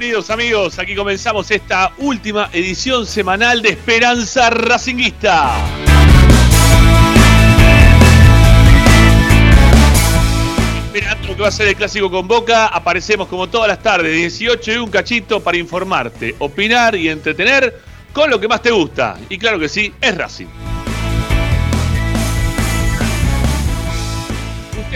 bienvenidos amigos. Aquí comenzamos esta última edición semanal de Esperanza Racinguista. Esperando que va a ser el clásico con Boca, aparecemos como todas las tardes, 18 y un cachito para informarte, opinar y entretener con lo que más te gusta. Y claro que sí, es Racing.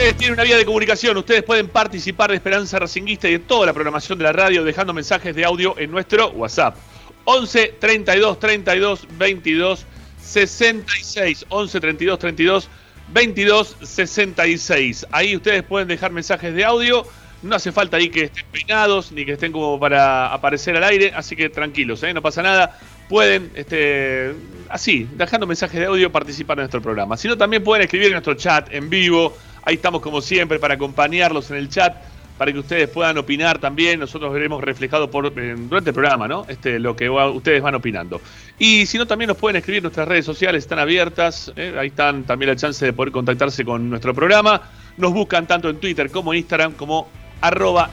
Tienen una vía de comunicación, ustedes pueden participar de Esperanza Racinguista y de toda la programación de la radio dejando mensajes de audio en nuestro WhatsApp. 11 32 32 22 66. 11 32 32 22 66. Ahí ustedes pueden dejar mensajes de audio. No hace falta ahí que estén peinados ni que estén como para aparecer al aire, así que tranquilos, ¿eh? no pasa nada. Pueden, este, así, dejando mensajes de audio, participar en nuestro programa. Si no, también pueden escribir en nuestro chat en vivo Ahí estamos como siempre para acompañarlos en el chat, para que ustedes puedan opinar también. Nosotros veremos reflejado durante el programa, ¿no? Este, lo que ustedes van opinando. Y si no, también nos pueden escribir, nuestras redes sociales están abiertas. ¿eh? Ahí están también la chance de poder contactarse con nuestro programa. Nos buscan tanto en Twitter como en Instagram como arroba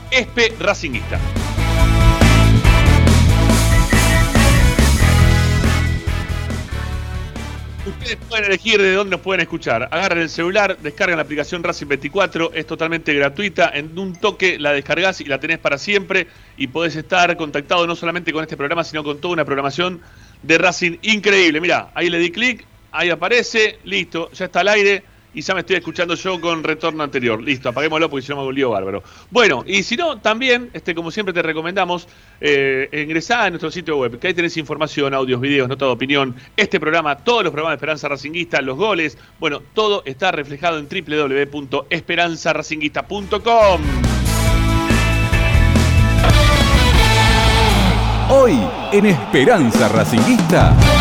Ustedes pueden elegir de dónde nos pueden escuchar. Agarren el celular, descargan la aplicación Racing 24, es totalmente gratuita. En un toque la descargas y la tenés para siempre. Y podés estar contactado no solamente con este programa, sino con toda una programación de Racing increíble. Mira, ahí le di clic, ahí aparece, listo, ya está al aire y ya me estoy escuchando yo con retorno anterior. Listo, apaguémoslo porque no me volvió bárbaro. Bueno, y si no, también, este, como siempre te recomendamos, eh, ingresar a nuestro sitio web, que ahí tenés información, audios, videos, nota de opinión, este programa, todos los programas de Esperanza Racinguista, los goles, bueno, todo está reflejado en www.esperanzaracinguista.com. Hoy en Esperanza Racinguista.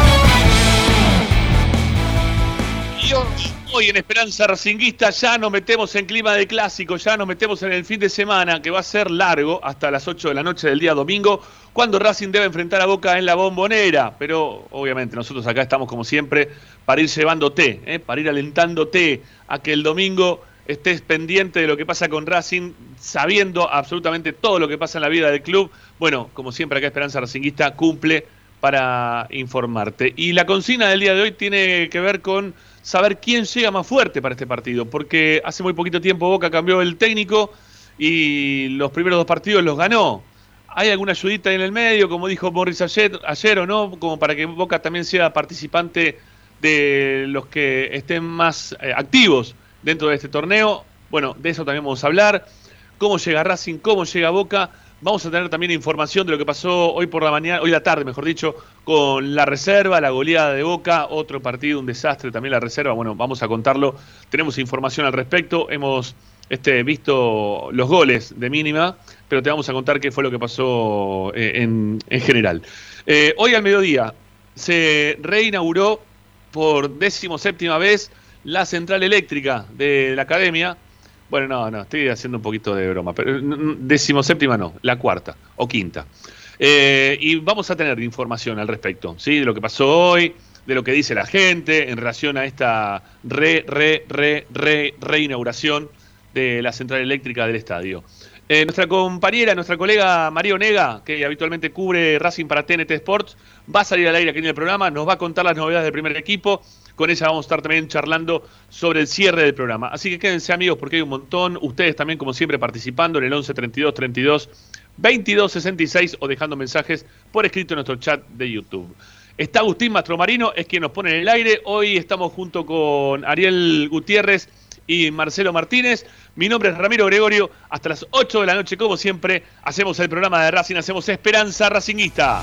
Hoy en Esperanza Racinguista ya nos metemos en clima de clásico, ya nos metemos en el fin de semana que va a ser largo hasta las 8 de la noche del día domingo, cuando Racing debe enfrentar a Boca en la bombonera. Pero obviamente nosotros acá estamos como siempre para ir llevándote, ¿eh? para ir alentándote a que el domingo estés pendiente de lo que pasa con Racing, sabiendo absolutamente todo lo que pasa en la vida del club. Bueno, como siempre acá Esperanza Racinguista cumple para informarte. Y la consigna del día de hoy tiene que ver con saber quién llega más fuerte para este partido, porque hace muy poquito tiempo Boca cambió el técnico y los primeros dos partidos los ganó. ¿Hay alguna ayudita en el medio, como dijo Morris ayer, o no, como para que Boca también sea participante de los que estén más eh, activos dentro de este torneo? Bueno, de eso también vamos a hablar. ¿Cómo llega Racing? ¿Cómo llega Boca? Vamos a tener también información de lo que pasó hoy por la mañana, hoy la tarde, mejor dicho, con la reserva, la goleada de Boca, otro partido, un desastre también la reserva. Bueno, vamos a contarlo. Tenemos información al respecto. Hemos este, visto los goles de mínima, pero te vamos a contar qué fue lo que pasó eh, en, general. Eh, hoy al mediodía se reinauguró por décimo séptima vez la central eléctrica de la academia bueno, no, no, estoy haciendo un poquito de broma, pero decimoséptima no, la cuarta o quinta. Eh, y vamos a tener información al respecto, ¿sí? De lo que pasó hoy, de lo que dice la gente en relación a esta re, re, re, re, reinauguración de la central eléctrica del estadio. Eh, nuestra compañera, nuestra colega María Onega, que habitualmente cubre Racing para TNT Sports, va a salir al aire aquí en el programa, nos va a contar las novedades del primer equipo con ella vamos a estar también charlando sobre el cierre del programa. Así que quédense amigos porque hay un montón. Ustedes también, como siempre, participando en el 11 32 32 22 66 o dejando mensajes por escrito en nuestro chat de YouTube. Está Agustín Mastromarino, es quien nos pone en el aire. Hoy estamos junto con Ariel Gutiérrez y Marcelo Martínez. Mi nombre es Ramiro Gregorio. Hasta las 8 de la noche, como siempre, hacemos el programa de Racing, hacemos Esperanza Racinguista.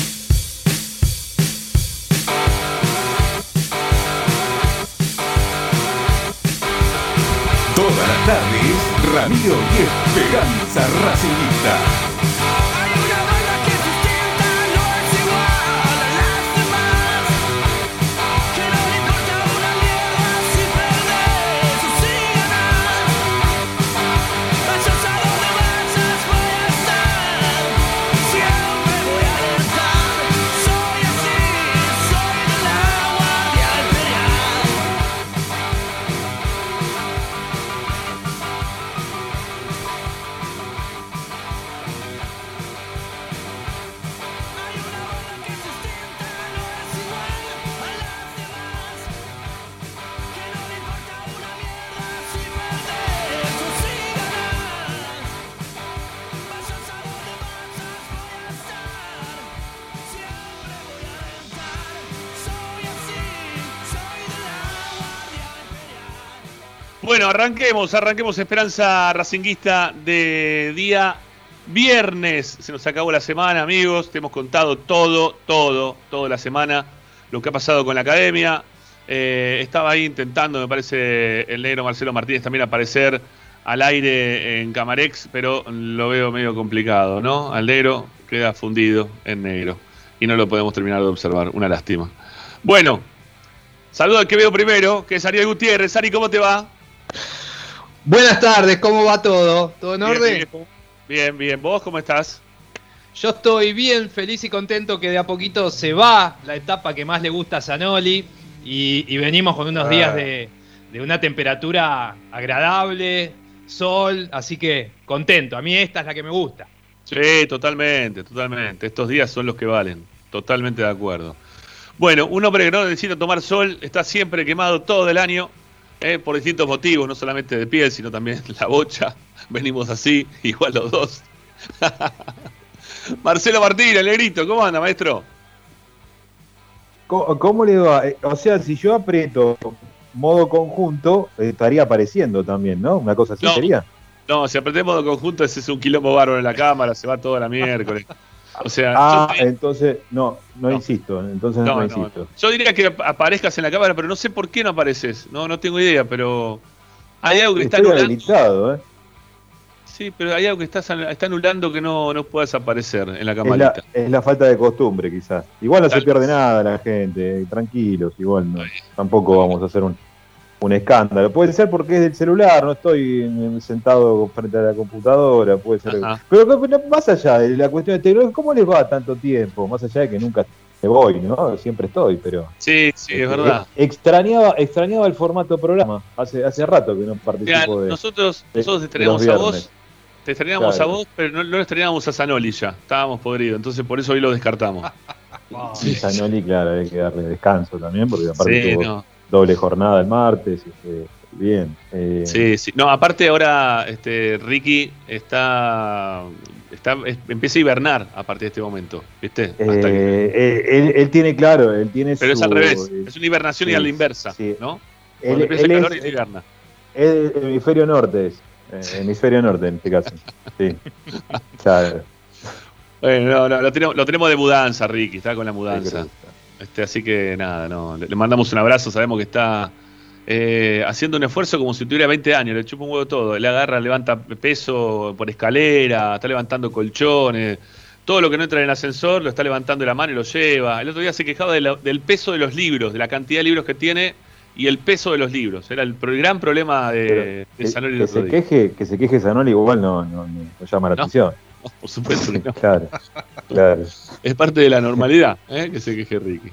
Tardes, Ramiro y Esperanza Racingista. Arranquemos, arranquemos Esperanza Racinguista de día viernes. Se nos acabó la semana, amigos. Te hemos contado todo, todo, toda la semana, lo que ha pasado con la academia. Eh, estaba ahí intentando, me parece, el negro Marcelo Martínez también aparecer al aire en Camarex, pero lo veo medio complicado, ¿no? Al negro queda fundido en negro y no lo podemos terminar de observar. Una lástima. Bueno, saludo al que veo primero, que es Ariel Gutiérrez. Ari, ¿cómo te va? Buenas tardes, ¿cómo va todo? ¿Todo en Bien, orden? bien, Bien, bien. ¿Vos cómo estás? Yo estoy bien, feliz y contento que de a poquito se va la etapa que más le gusta a Zanoli y, y venimos con unos Ah. días de, de una temperatura agradable, sol, así que contento. A mí esta es la que me gusta. Sí, totalmente, totalmente. Estos días son los que valen. Totalmente de acuerdo. Bueno, un hombre que no necesita tomar sol está siempre quemado todo el año eh, por distintos motivos, no solamente de piel, sino también la bocha. Venimos así, igual los dos. Marcelo Martín, el negrito, ¿cómo anda, maestro? ¿Cómo, cómo le va? Eh, O sea, si yo aprieto modo conjunto, eh, estaría apareciendo también, ¿no? Una cosa así No. sería. No, si apretemos de conjunto, ese es un quilombo bárbaro en la cámara, se va toda la miércoles. O sea, Ah, entonces, no, no, No. insisto, entonces no, insisto. Yo diría que ap- aparezcas en la cámara, pero no sé por qué no apareces. No, no tengo idea, pero hay algo que está Estoy anulando. habilitado, ¿eh? Sí, pero hay algo que está, está anulando que no, no puedas aparecer en la Es la, camarita. es la falta de costumbre, quizás. Igual no Tal se pierde vez. nada la gente, tranquilos, igual no. Tampoco vamos a hacer un, un escándalo. Puede ser porque es del celular, no estoy en- sentado frente a la computadora, puede ser. Ajá. Pero más allá de la cuestión de tecnología, ¿cómo les va tanto tiempo? Más allá de que nunca me voy, ¿no? Siempre estoy, pero. Sí, sí, es verdad. Eh, Extrañaba, extrañaba el formato programa. Hace, hace rato que no Mira, participo de. nosotros, de- nosotros te de extrañamos a vos, te extrañamos Claro. a vos, pero no, no extrañamos a Zanoli ya. Estábamos podridos, entonces por eso hoy lo descartamos. Sí, Zanoli, claro, hay que darle descanso también, porque aparte Sí, tuvo no. Doble jornada el martes. este, bien. eh, Sí, sí. No, aparte ahora este, Ricky está, está es- empieza a hibernar a partir de este momento, ¿viste? Hasta eh, eh, él, él tiene claro, él tiene pero es al revés, es una hibernación y a la inversa, sí. ¿no? él, empieza el calor es, y hiberna. es el hemisferio norte, es, eh, hemisferio norte en este caso. Sí. Claro. Bueno, no, no, lo, tenemos, lo tenemos de mudanza, Ricky, está con la mudanza. Sí, Este, así que nada, no, le, le mandamos un abrazo, sabemos que está eh, haciendo un esfuerzo como si tuviera 20 años, le chupa un huevo todo, le agarra, levanta peso por escalera, está levantando colchones, todo lo que no entra en el ascensor lo está levantando de la mano y lo lleva. El otro día se quejaba de la- del peso de los libros, de la cantidad de libros que tiene y el peso de los libros. Era el, pro- el gran problema de, de que, Sanoli que se queje, que se queje Zanoli igual no, no, no- no llama la No. atención. Por supuesto que no. Claro, claro. Es parte de la normalidad ¿eh? que se queje Ricky.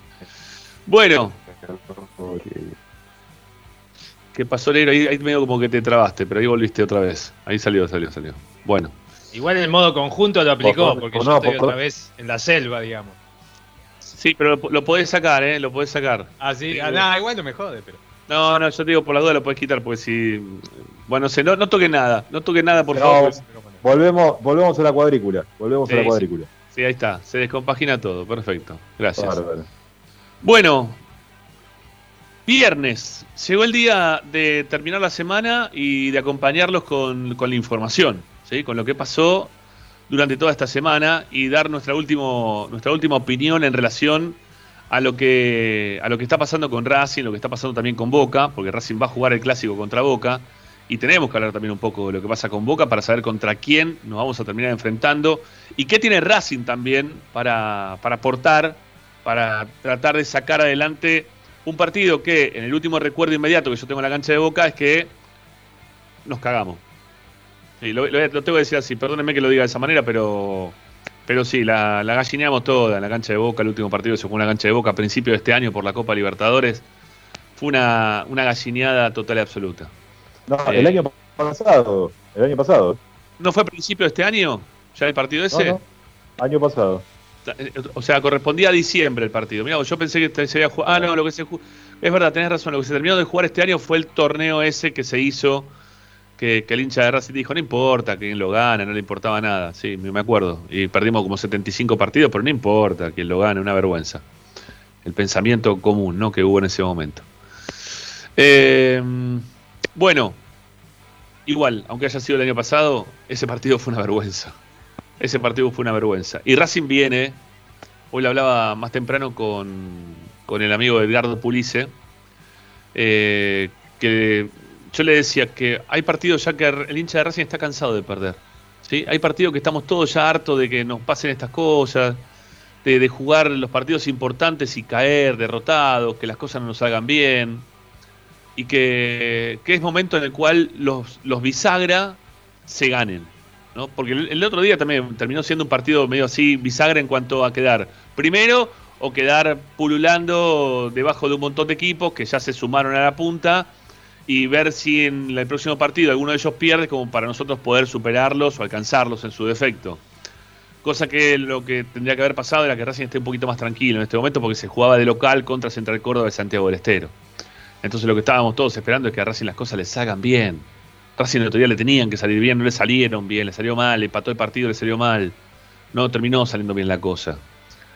Bueno, ¿qué pasó, Negro? Ahí, ahí medio como que te trabaste, pero ahí volviste otra vez. Ahí salió, salió, salió. Bueno, Igual en el modo conjunto lo aplicó, Por- porque por- yo no, estoy por- otra vez en la selva, digamos. sí, pero lo, lo podés sacar, ¿eh? Lo podés sacar. Ah, sí, Sí, ah, nada, igual no me jode, pero. No, no, yo te digo, por la duda lo podés quitar, porque si... Bueno, no sé, no, no toque nada, no toque nada, por No, favor. Volvemos, volvemos a la cuadrícula. Volvemos Sí, a la cuadrícula. Sí, ahí está, se descompagina todo, perfecto. Gracias. Bueno, viernes. Llegó el día de terminar la semana y de acompañarlos con, con la información, ¿sí? con lo que pasó durante toda esta semana y dar nuestra, último, nuestra última opinión en relación a lo, que, a lo que está pasando con Racing, lo que está pasando también con Boca, porque Racing va a jugar el clásico contra Boca. Y tenemos que hablar también un poco de lo que pasa con Boca para saber contra quién nos vamos a terminar enfrentando y qué tiene Racing también para, para aportar, para tratar de sacar adelante un partido que en el último recuerdo inmediato que yo tengo en la cancha de Boca es que nos cagamos. lo, tengo que decir así, perdónenme que lo diga de esa manera, pero, pero sí, la, la gallineamos toda en la cancha de Boca, el último partido se jugó en la cancha de Boca a principio de este año por la Copa Libertadores. Fue una, una gallineada total y absoluta. No, el año pasado. El año pasado. ¿No fue a principio de este año? ¿Ya el partido ese? Año pasado. Eh, o sea, correspondía a diciembre el partido. Mira, yo pensé que se había jugado. Ah, no, lo que se Es verdad, tenés razón. Lo que se terminó de jugar este año fue el torneo ese que se hizo. Que, el hincha de Racing dijo: No importa quién lo gana, no le importaba nada. Sí, me acuerdo. Y perdimos como 75 partidos, pero no importa quién lo gane, una vergüenza. El pensamiento común ¿no? que hubo en ese momento. Eh, bueno, igual, aunque haya sido el año pasado, ese partido fue una vergüenza. Ese partido fue una vergüenza. Y Racing viene, hoy le hablaba más temprano con, con el amigo Edgardo Pulice, eh, que yo le decía que hay partidos ya que el hincha de Racing está cansado de perder. ¿sí? Hay partidos que estamos todos ya hartos de que nos pasen estas cosas, de, de jugar los partidos importantes y caer derrotados, que las cosas no nos salgan bien y que, es momento en el cual los, los bisagra se ganen. ¿no? Porque el, otro día también terminó siendo un partido medio así bisagra en cuanto a quedar primero o quedar pululando debajo de un montón de equipos que ya se sumaron a la punta y ver si en el próximo partido alguno de ellos pierde como para nosotros poder superarlos o alcanzarlos en su defecto. Cosa que lo que tendría que haber pasado era que Racing esté un poquito más tranquilo en este momento porque se jugaba de local contra Central Córdoba de Santiago del Estero. Entonces lo que estábamos todos esperando es que a Racing las cosas les salgan bien. Racing el otro día le tenían que salir bien, no le salieron bien, le salió mal, le pató el partido, le salió mal. No terminó saliendo bien la cosa.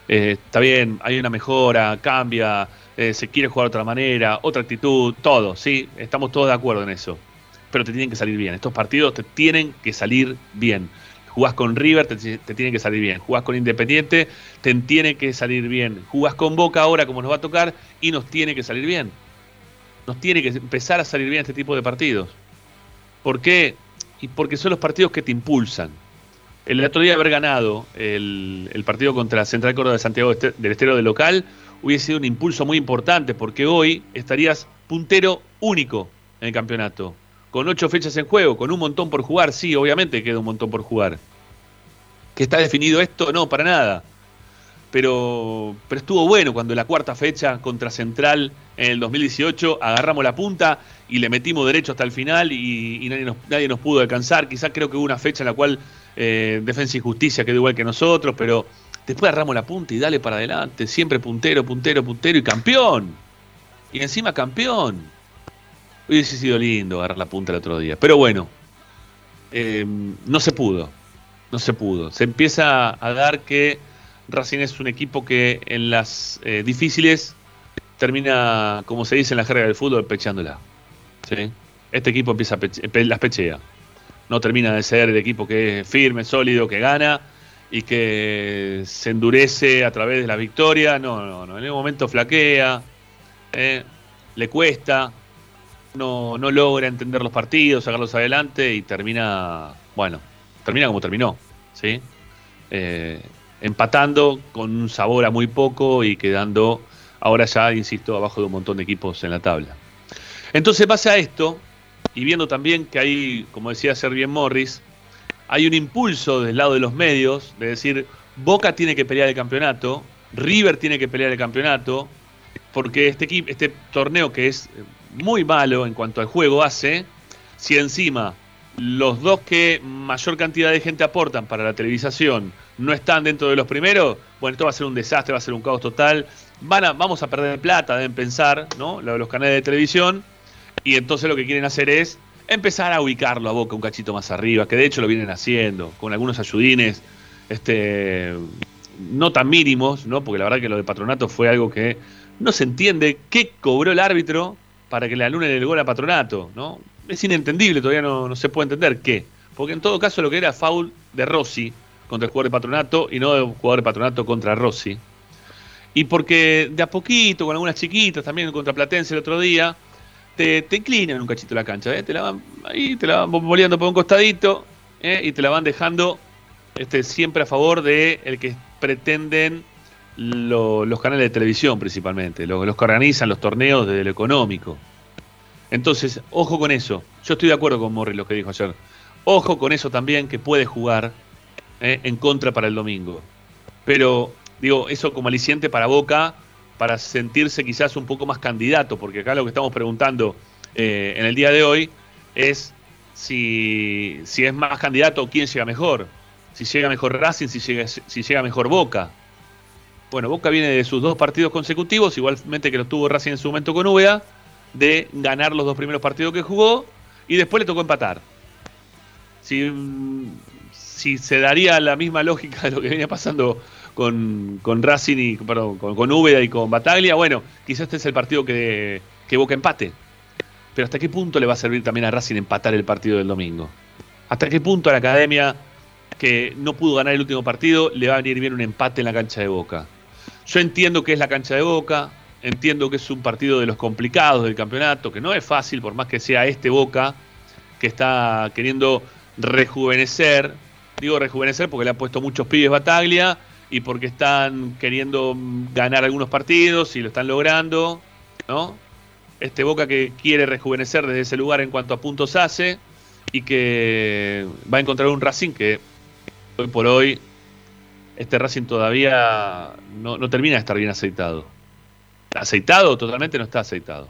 Eh, está bien, hay una mejora, cambia, eh, se quiere jugar de otra manera, otra actitud, todo, sí, estamos todos de acuerdo en eso. Pero te tienen que salir bien. Estos partidos te tienen que salir bien. Jugás con River, te, te tiene que salir bien. Jugás con Independiente, te tiene que salir bien. Jugás con Boca ahora como nos va a tocar y nos tiene que salir bien nos tiene que empezar a salir bien este tipo de partidos. ¿Por qué? Y porque son los partidos que te impulsan. El otro día haber ganado el, partido contra Central Córdoba de Santiago este, del Estero de local hubiese sido un impulso muy importante porque hoy estarías puntero único en el campeonato. Con ocho fechas en juego, con un montón por jugar, sí, obviamente queda un montón por jugar. ¿Que está definido esto? No, para nada pero, pero estuvo bueno cuando en la cuarta fecha contra Central en el 2018 agarramos la punta y le metimos derecho hasta el final y, nadie, nos, nadie, nos, pudo alcanzar. Quizás creo que hubo una fecha en la cual eh, Defensa y Justicia quedó igual que nosotros, pero después agarramos la punta y dale para adelante. Siempre puntero, puntero, puntero y campeón. Y encima campeón. Hubiese sido lindo agarrar la punta el otro día. Pero bueno, eh, no se pudo. No se pudo. Se empieza a dar que Racing es un equipo que en las eh, difíciles termina, como se dice en la jerga del fútbol, pechándola. Este equipo empieza a las pechea. No termina de ser el equipo que es firme, sólido, que gana y que se endurece a través de la victoria. No, no, no. En el momento flaquea, ¿eh? le cuesta, no, no logra entender los partidos, sacarlos adelante y termina, bueno, termina como terminó. ¿sí? Eh, empatando con un sabor a muy poco y quedando ahora ya, insisto, abajo de un montón de equipos en la tabla. Entonces pasa esto, y viendo también que hay, como decía Servien Morris, hay un impulso del lado de los medios de decir, Boca tiene que pelear el campeonato, River tiene que pelear el campeonato, porque este, este torneo que es muy malo en cuanto al juego hace, si encima los dos que mayor cantidad de gente aportan para la televisación no están dentro de los primeros, bueno, esto va a ser un desastre, va a ser un caos total. Van a, vamos a perder plata, deben pensar, ¿no? Los canales de televisión. Y entonces lo que quieren hacer es empezar a ubicarlo a Boca un cachito más arriba, que de hecho lo vienen haciendo, con algunos ayudines, este, no tan mínimos, ¿no? Porque la verdad que lo de Patronato fue algo que no se entiende qué cobró el árbitro para que le anulen el gol a Patronato, ¿no? Es inentendible, todavía no, no se puede entender qué. Porque en todo caso lo que era foul de Rossi, contra el jugador de patronato y no de jugador de patronato contra Rossi. Y porque de a poquito, con algunas chiquitas, también contra Platense el otro día, te, te inclinan un cachito la cancha, ¿eh? te la van ahí, te la van boleando por un costadito ¿eh? y te la van dejando este, siempre a favor de el que pretenden lo- los canales de televisión principalmente, los, los que organizan los torneos desde lo económico. Entonces, ojo con eso. Yo estoy de acuerdo con Morri lo que dijo ayer. Ojo con eso también que puede jugar ¿eh? en contra para el domingo. Pero, digo, eso como aliciente para Boca, para sentirse quizás un poco más candidato, porque acá lo que estamos preguntando eh, en el día de hoy es si, si es más candidato o quién llega mejor. Si llega mejor Racing, si llega, si llega mejor Boca. Bueno, Boca viene de sus dos partidos consecutivos, igualmente que lo tuvo Racing en su momento con Úbeda, de ganar los dos primeros partidos que jugó y después le tocó empatar. Si, si se daría la misma lógica de lo que venía pasando con, con Racing y con, con y con Bataglia, bueno, quizás este es el partido que, que Boca empate. Pero ¿hasta qué punto le va a servir también a Racing empatar el partido del domingo? ¿Hasta qué punto a la academia que no pudo ganar el último partido le va a venir bien un empate en la cancha de Boca? Yo entiendo que es la cancha de Boca, entiendo que es un partido de los complicados del campeonato, que no es fácil, por más que sea este Boca, que está queriendo rejuvenecer. Digo rejuvenecer porque le han puesto muchos pibes Bataglia y porque están queriendo ganar algunos partidos y lo están logrando, ¿no? Este Boca que quiere rejuvenecer desde ese lugar en cuanto a puntos hace y que va a encontrar un Racing que hoy por hoy este Racing todavía no termina de estar bien aceitado. Aceitado totalmente no está aceitado.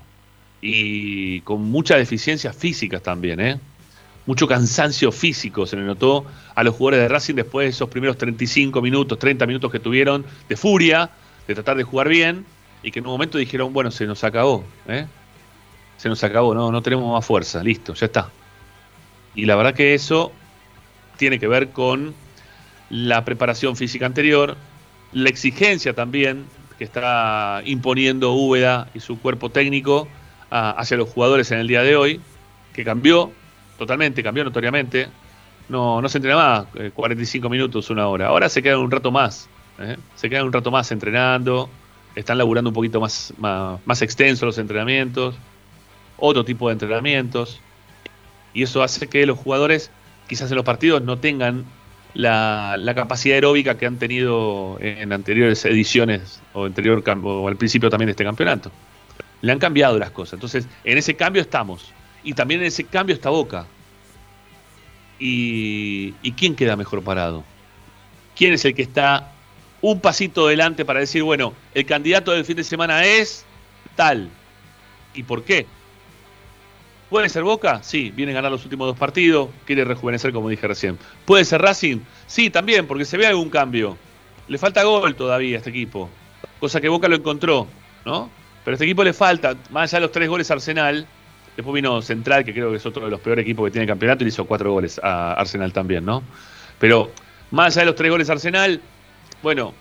Y con muchas deficiencias físicas también, ¿eh? Mucho cansancio físico se le notó a los jugadores de Racing después de esos primeros 35 minutos, 30 minutos que tuvieron de furia, de tratar de jugar bien, y que en un momento dijeron, bueno, se nos acabó, ¿eh? Se nos acabó, no, no tenemos más fuerza, listo, ya está. Y la verdad que eso tiene que ver con la preparación física anterior, la exigencia también que está imponiendo Úbeda y su cuerpo técnico a- hacia los jugadores en el día de hoy, que cambió totalmente, cambió notoriamente. No, no se entrena más eh, 45 minutos, una hora. Ahora se quedan un rato más. ¿eh? Se quedan un rato más entrenando. Están laburando un poquito más, más, más extensos los entrenamientos. Otro tipo de entrenamientos. Y eso hace que los jugadores, quizás en los partidos, no tengan la, la capacidad aeróbica que han tenido en anteriores ediciones o, anterior, o al principio también de este campeonato. Le han cambiado las cosas. Entonces, en ese cambio estamos. Y también en ese cambio está Boca. ¿Y, ¿y quién queda mejor parado? ¿Quién es el que está un pasito adelante para decir, bueno, el candidato del fin de semana es tal? ¿Y por qué? ¿Puede ser Boca? Sí, viene a ganar los últimos dos partidos, quiere rejuvenecer como dije recién. ¿Puede ser Racing? Sí, también, porque se ve algún cambio. Le falta gol todavía a este equipo, cosa que Boca lo encontró, ¿no? Pero a este equipo le falta, más allá de los tres goles Arsenal, después vino Central, que creo que es otro de los peores equipos que tiene el campeonato, y le hizo cuatro goles a Arsenal también, ¿no? Pero más allá de los tres goles Arsenal, bueno,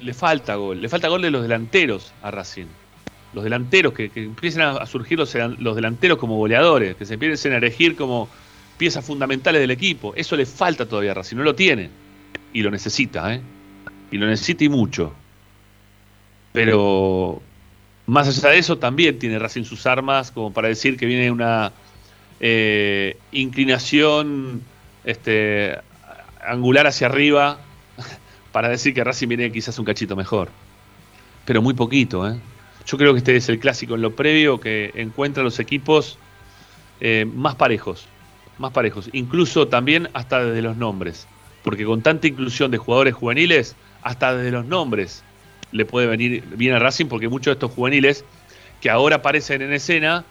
le falta gol, le falta gol de los delanteros a Racing los delanteros, que, empiecen a, a surgir los, los delanteros como goleadores, que se empiecen a elegir como piezas fundamentales del equipo. Eso le falta todavía a Racing, no lo tiene. Y lo necesita, ¿eh? Y lo necesita y mucho. Pero más allá de eso, también tiene Racing sus armas como para decir que viene una eh, inclinación este, angular hacia arriba para decir que Racing viene quizás un cachito mejor. Pero muy poquito, ¿eh? Yo creo que este es el clásico en lo previo que encuentra los equipos eh, más parejos, más parejos, incluso también hasta desde los nombres, porque con tanta inclusión de jugadores juveniles, hasta desde los nombres le puede venir bien a Racing, porque muchos de estos juveniles que ahora aparecen en escena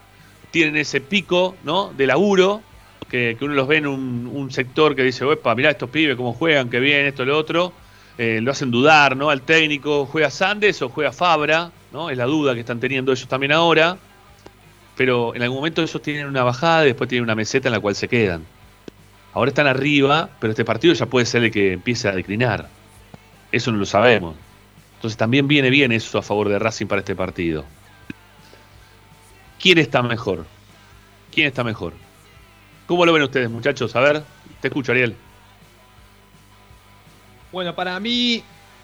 tienen ese pico ¿no? de laburo, que, que uno los ve en un, sector que dice, opa, mirá estos pibes cómo juegan, qué bien, esto, lo otro, eh, lo hacen dudar, ¿no? Al técnico, ¿juega Sandes o juega Fabra? ¿No? Es la duda que están teniendo ellos también ahora. Pero en algún momento ellos tienen una bajada y después tienen una meseta en la cual se quedan. Ahora están arriba, pero este partido ya puede ser el que empiece a declinar. Eso no lo sabemos. Entonces también viene bien eso a favor de Racing para este partido. ¿Quién está mejor? ¿Quién está mejor? ¿Cómo lo ven ustedes, muchachos? A ver, te escucho, Ariel. Bueno, para mí,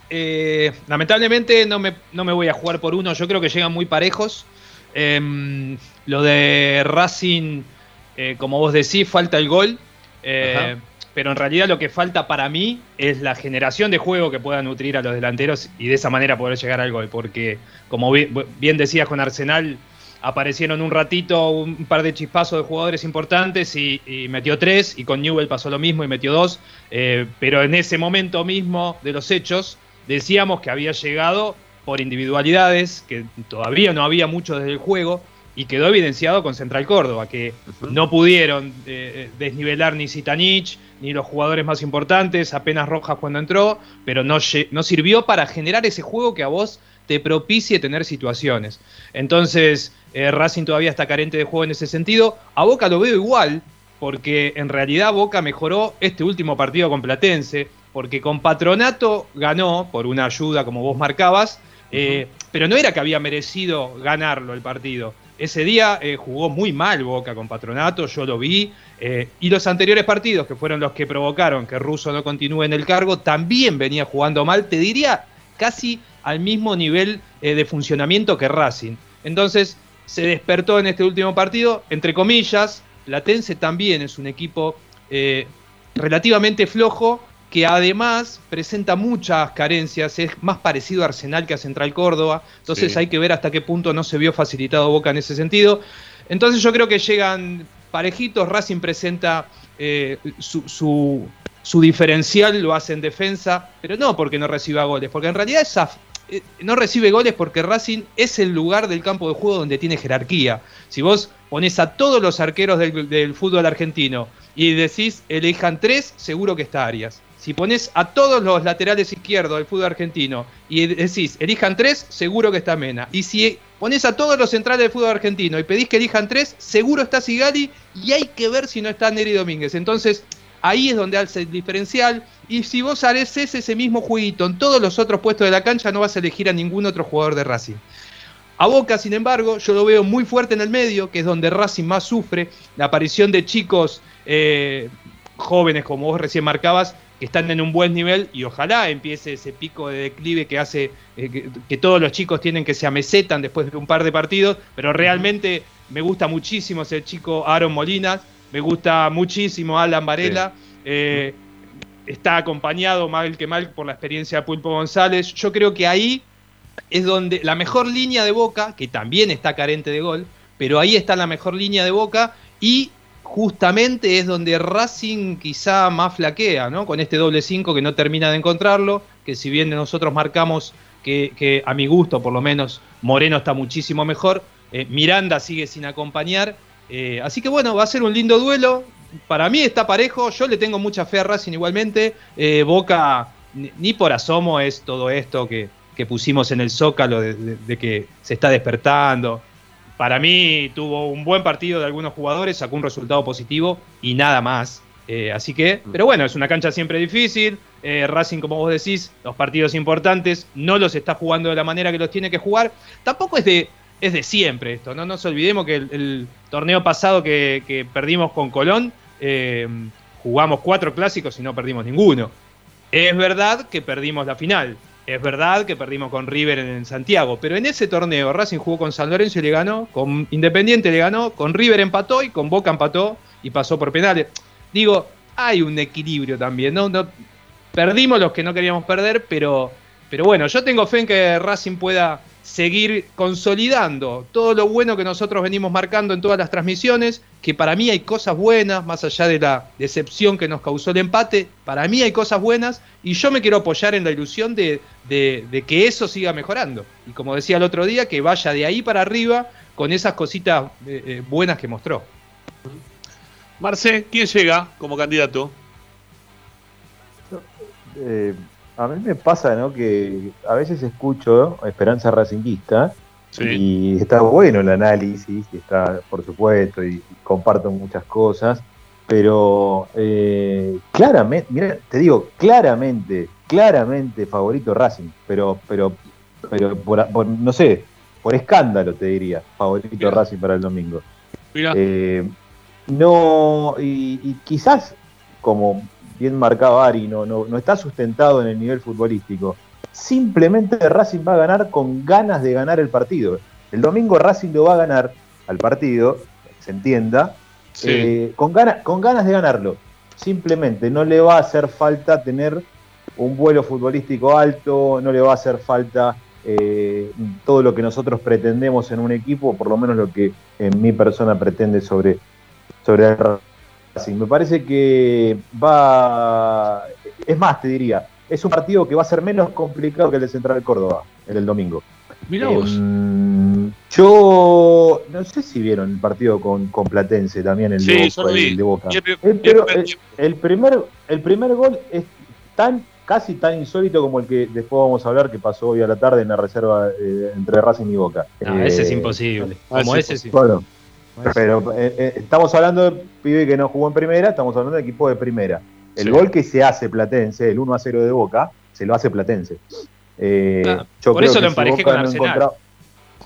eh, lamentablemente no me, no me voy a jugar por uno. Yo creo que llegan muy parejos. Em, lo de Racing, eh, como vos decís, falta el gol. Eh, pero en realidad lo que falta para mí es la generación de juego que pueda nutrir a los delanteros y de esa manera poder llegar al gol. Porque, como bien decías con Arsenal, aparecieron un ratito un par de chispazos de jugadores importantes y, metió tres, y con Newell pasó lo mismo y metió dos, eh, pero en ese momento mismo de los hechos decíamos que había llegado por individualidades, que todavía no había mucho desde el juego, y quedó evidenciado con Central Córdoba, que no pudieron eh, desnivelar ni Zitanich, ni los jugadores más importantes, apenas Rojas cuando entró, pero no, no sirvió para generar ese juego que a vos te propicie tener situaciones. Entonces, eh, Racing todavía está carente de juego en ese sentido. A Boca lo veo igual, porque en realidad Boca mejoró este último partido con Platense, porque con Patronato ganó por una ayuda, como vos marcabas, eh, pero no era que había merecido ganarlo el partido. Ese día eh, jugó muy mal Boca con Patronato, yo lo vi, y los anteriores partidos, que fueron los que provocaron que Russo no continúe en el cargo, también venía jugando mal, te diría casi al mismo nivel eh, de funcionamiento que Racing. Entonces se despertó en este último partido, entre comillas, Latense también es un equipo eh, relativamente flojo, que además presenta muchas carencias, es más parecido a Arsenal que a Central Córdoba, entonces hay que ver hasta qué punto no se vio facilitado Boca en ese sentido. Entonces yo creo que llegan parejitos, Racing presenta eh, su, su, diferencial, lo hace en defensa, pero no porque no reciba goles, porque en realidad esa, eh, no recibe goles porque Racing es el lugar del campo de juego donde tiene jerarquía. Si vos pones a todos los arqueros del, fútbol argentino y decís elijan tres, seguro que está Arias. Si pones a todos los laterales izquierdos del fútbol argentino y decís elijan tres, seguro que está Mena. Y si pones a todos los centrales del fútbol argentino y pedís que elijan tres, seguro está Sigali y hay que ver si no está Neri Domínguez. Entonces, ahí es donde hace el diferencial. Y si vos haces ese mismo jueguito en todos los otros puestos de la cancha, no vas a elegir a ningún otro jugador de Racing. A Boca, sin embargo, yo lo veo muy fuerte en el medio, que es donde Racing más sufre. La aparición de chicos eh, jóvenes, como vos recién marcabas, que están en un buen nivel y ojalá empiece ese pico de declive que hace eh, que, todos los chicos tienen que se amesetan después de un par de partidos, pero realmente me gusta muchísimo ese chico Aaron Molinas, me gusta muchísimo Alan Varela. Eh, está acompañado mal que mal por la experiencia de Pulpo González. Yo creo que ahí es donde la mejor línea de Boca, que también está carente de gol, pero ahí está la mejor línea de Boca y justamente es donde Racing quizá más flaquea, ¿no? Con este doble 5 que no termina de encontrarlo, que si bien nosotros marcamos que, a mi gusto por lo menos Moreno está muchísimo mejor, eh, Miranda sigue sin acompañar eh, así que bueno, va a ser un lindo duelo. Para mí está parejo, yo le tengo mucha fe a Racing igualmente. Eh, Boca, ni, por asomo es todo esto que, pusimos en el zócalo de, que se está despertando. Para mí tuvo un buen partido de algunos jugadores, sacó un resultado positivo y nada más. Eh, así que, pero bueno, es una cancha siempre difícil. Racing, como vos decís, los partidos importantes no los está jugando de la manera que los tiene que jugar. Tampoco es de, es de siempre esto, no nos olvidemos que el, torneo pasado que, perdimos con Colón, eh, jugamos cuatro clásicos y no perdimos ninguno. Es verdad que perdimos la final, es verdad que perdimos con River en, Santiago, pero en ese torneo Racing jugó con San Lorenzo y le ganó, con Independiente le ganó, con River empató y con Boca empató y pasó por penales. Digo, hay un equilibrio también, ¿no? perdimos los que no queríamos perder, pero, pero bueno, yo tengo fe en que Racing pueda seguir consolidando todo lo bueno que nosotros venimos marcando en todas las transmisiones, que para mí hay cosas buenas, más allá de la decepción que nos causó el empate, para mí hay cosas buenas y yo me quiero apoyar en la ilusión de, que eso siga mejorando. Y como decía el otro día, que vaya de ahí para arriba con esas cositas eh, eh, buenas que mostró. Marce, ¿quién llega como candidato? Eh, a mí me pasa, ¿no? Que a veces escucho Esperanza Racinguista y está bueno el análisis, y está, por supuesto, y, comparto muchas cosas, pero eh, claramente, mira, te digo, claramente, claramente favorito Racing, pero, pero, pero por, no sé, por escándalo te diría, favorito Racing para el domingo. Mira. Eh, no, y quizás como bien marcado Ari, no, no, está sustentado en el nivel futbolístico. Simplemente Racing va a ganar con ganas de ganar el partido. El domingo Racing lo va a ganar al partido, se entienda, eh, con, ganas, con ganas de ganarlo. Simplemente no le va a hacer falta tener un vuelo futbolístico alto, no le va a hacer falta eh, todo lo que nosotros pretendemos en un equipo, por lo menos lo que en mi persona pretende sobre, sobre el Racing. Me parece que va, es más, te diría, es un partido que va a ser menos complicado que el de Central Córdoba, el del domingo. Mira vos. Em, yo no sé si vieron el partido con, con Platense también, el, de, Boca. el, primer, el primer gol es tan casi tan insólito como el que después vamos a hablar que pasó hoy a la tarde en la reserva eh, entre Racing y Boca. No, ese es eh, imposible. Como ese sí. Bueno, pero eh, estamos hablando de pibe que no jugó en primera, estamos hablando de equipo de primera. El gol que se hace Platense, el 1 a 0 de Boca, se lo hace Platense. por eso lo emparejé con Arsenal.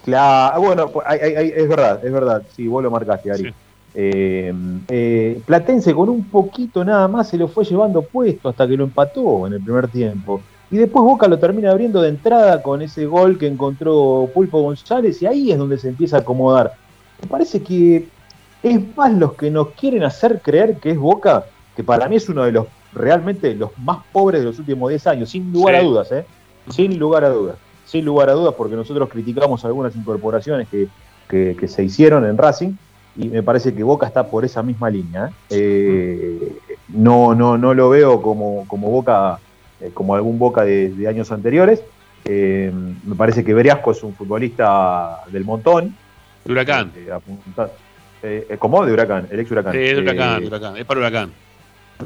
Claro, bueno, pues, es verdad, es verdad. Sí, vos lo marcaste, Ari. Eh, eh, Platense con un poquito nada más se lo fue llevando puesto hasta que lo empató en el primer tiempo. Y después Boca lo termina abriendo de entrada con ese gol que encontró Pulpo González y ahí es donde se empieza a acomodar. Me parece que es más los que nos quieren hacer creer que es Boca, que para mí es uno de los realmente los más pobres de los últimos 10 años, sin lugar a dudas, ¿eh? Sin lugar a dudas. Sin lugar a dudas, porque nosotros criticamos algunas incorporaciones que, que se hicieron en Racing y me parece que Boca está por esa misma línea. ¿eh? Eh, no, no, no lo veo como, como Boca, eh, como algún Boca de, años anteriores. me parece que Veriasco es un futbolista del montón. De Huracán. ¿Cómo? De Huracán, el ex Huracán. Sí, es de Huracán, Huracán, es para Huracán.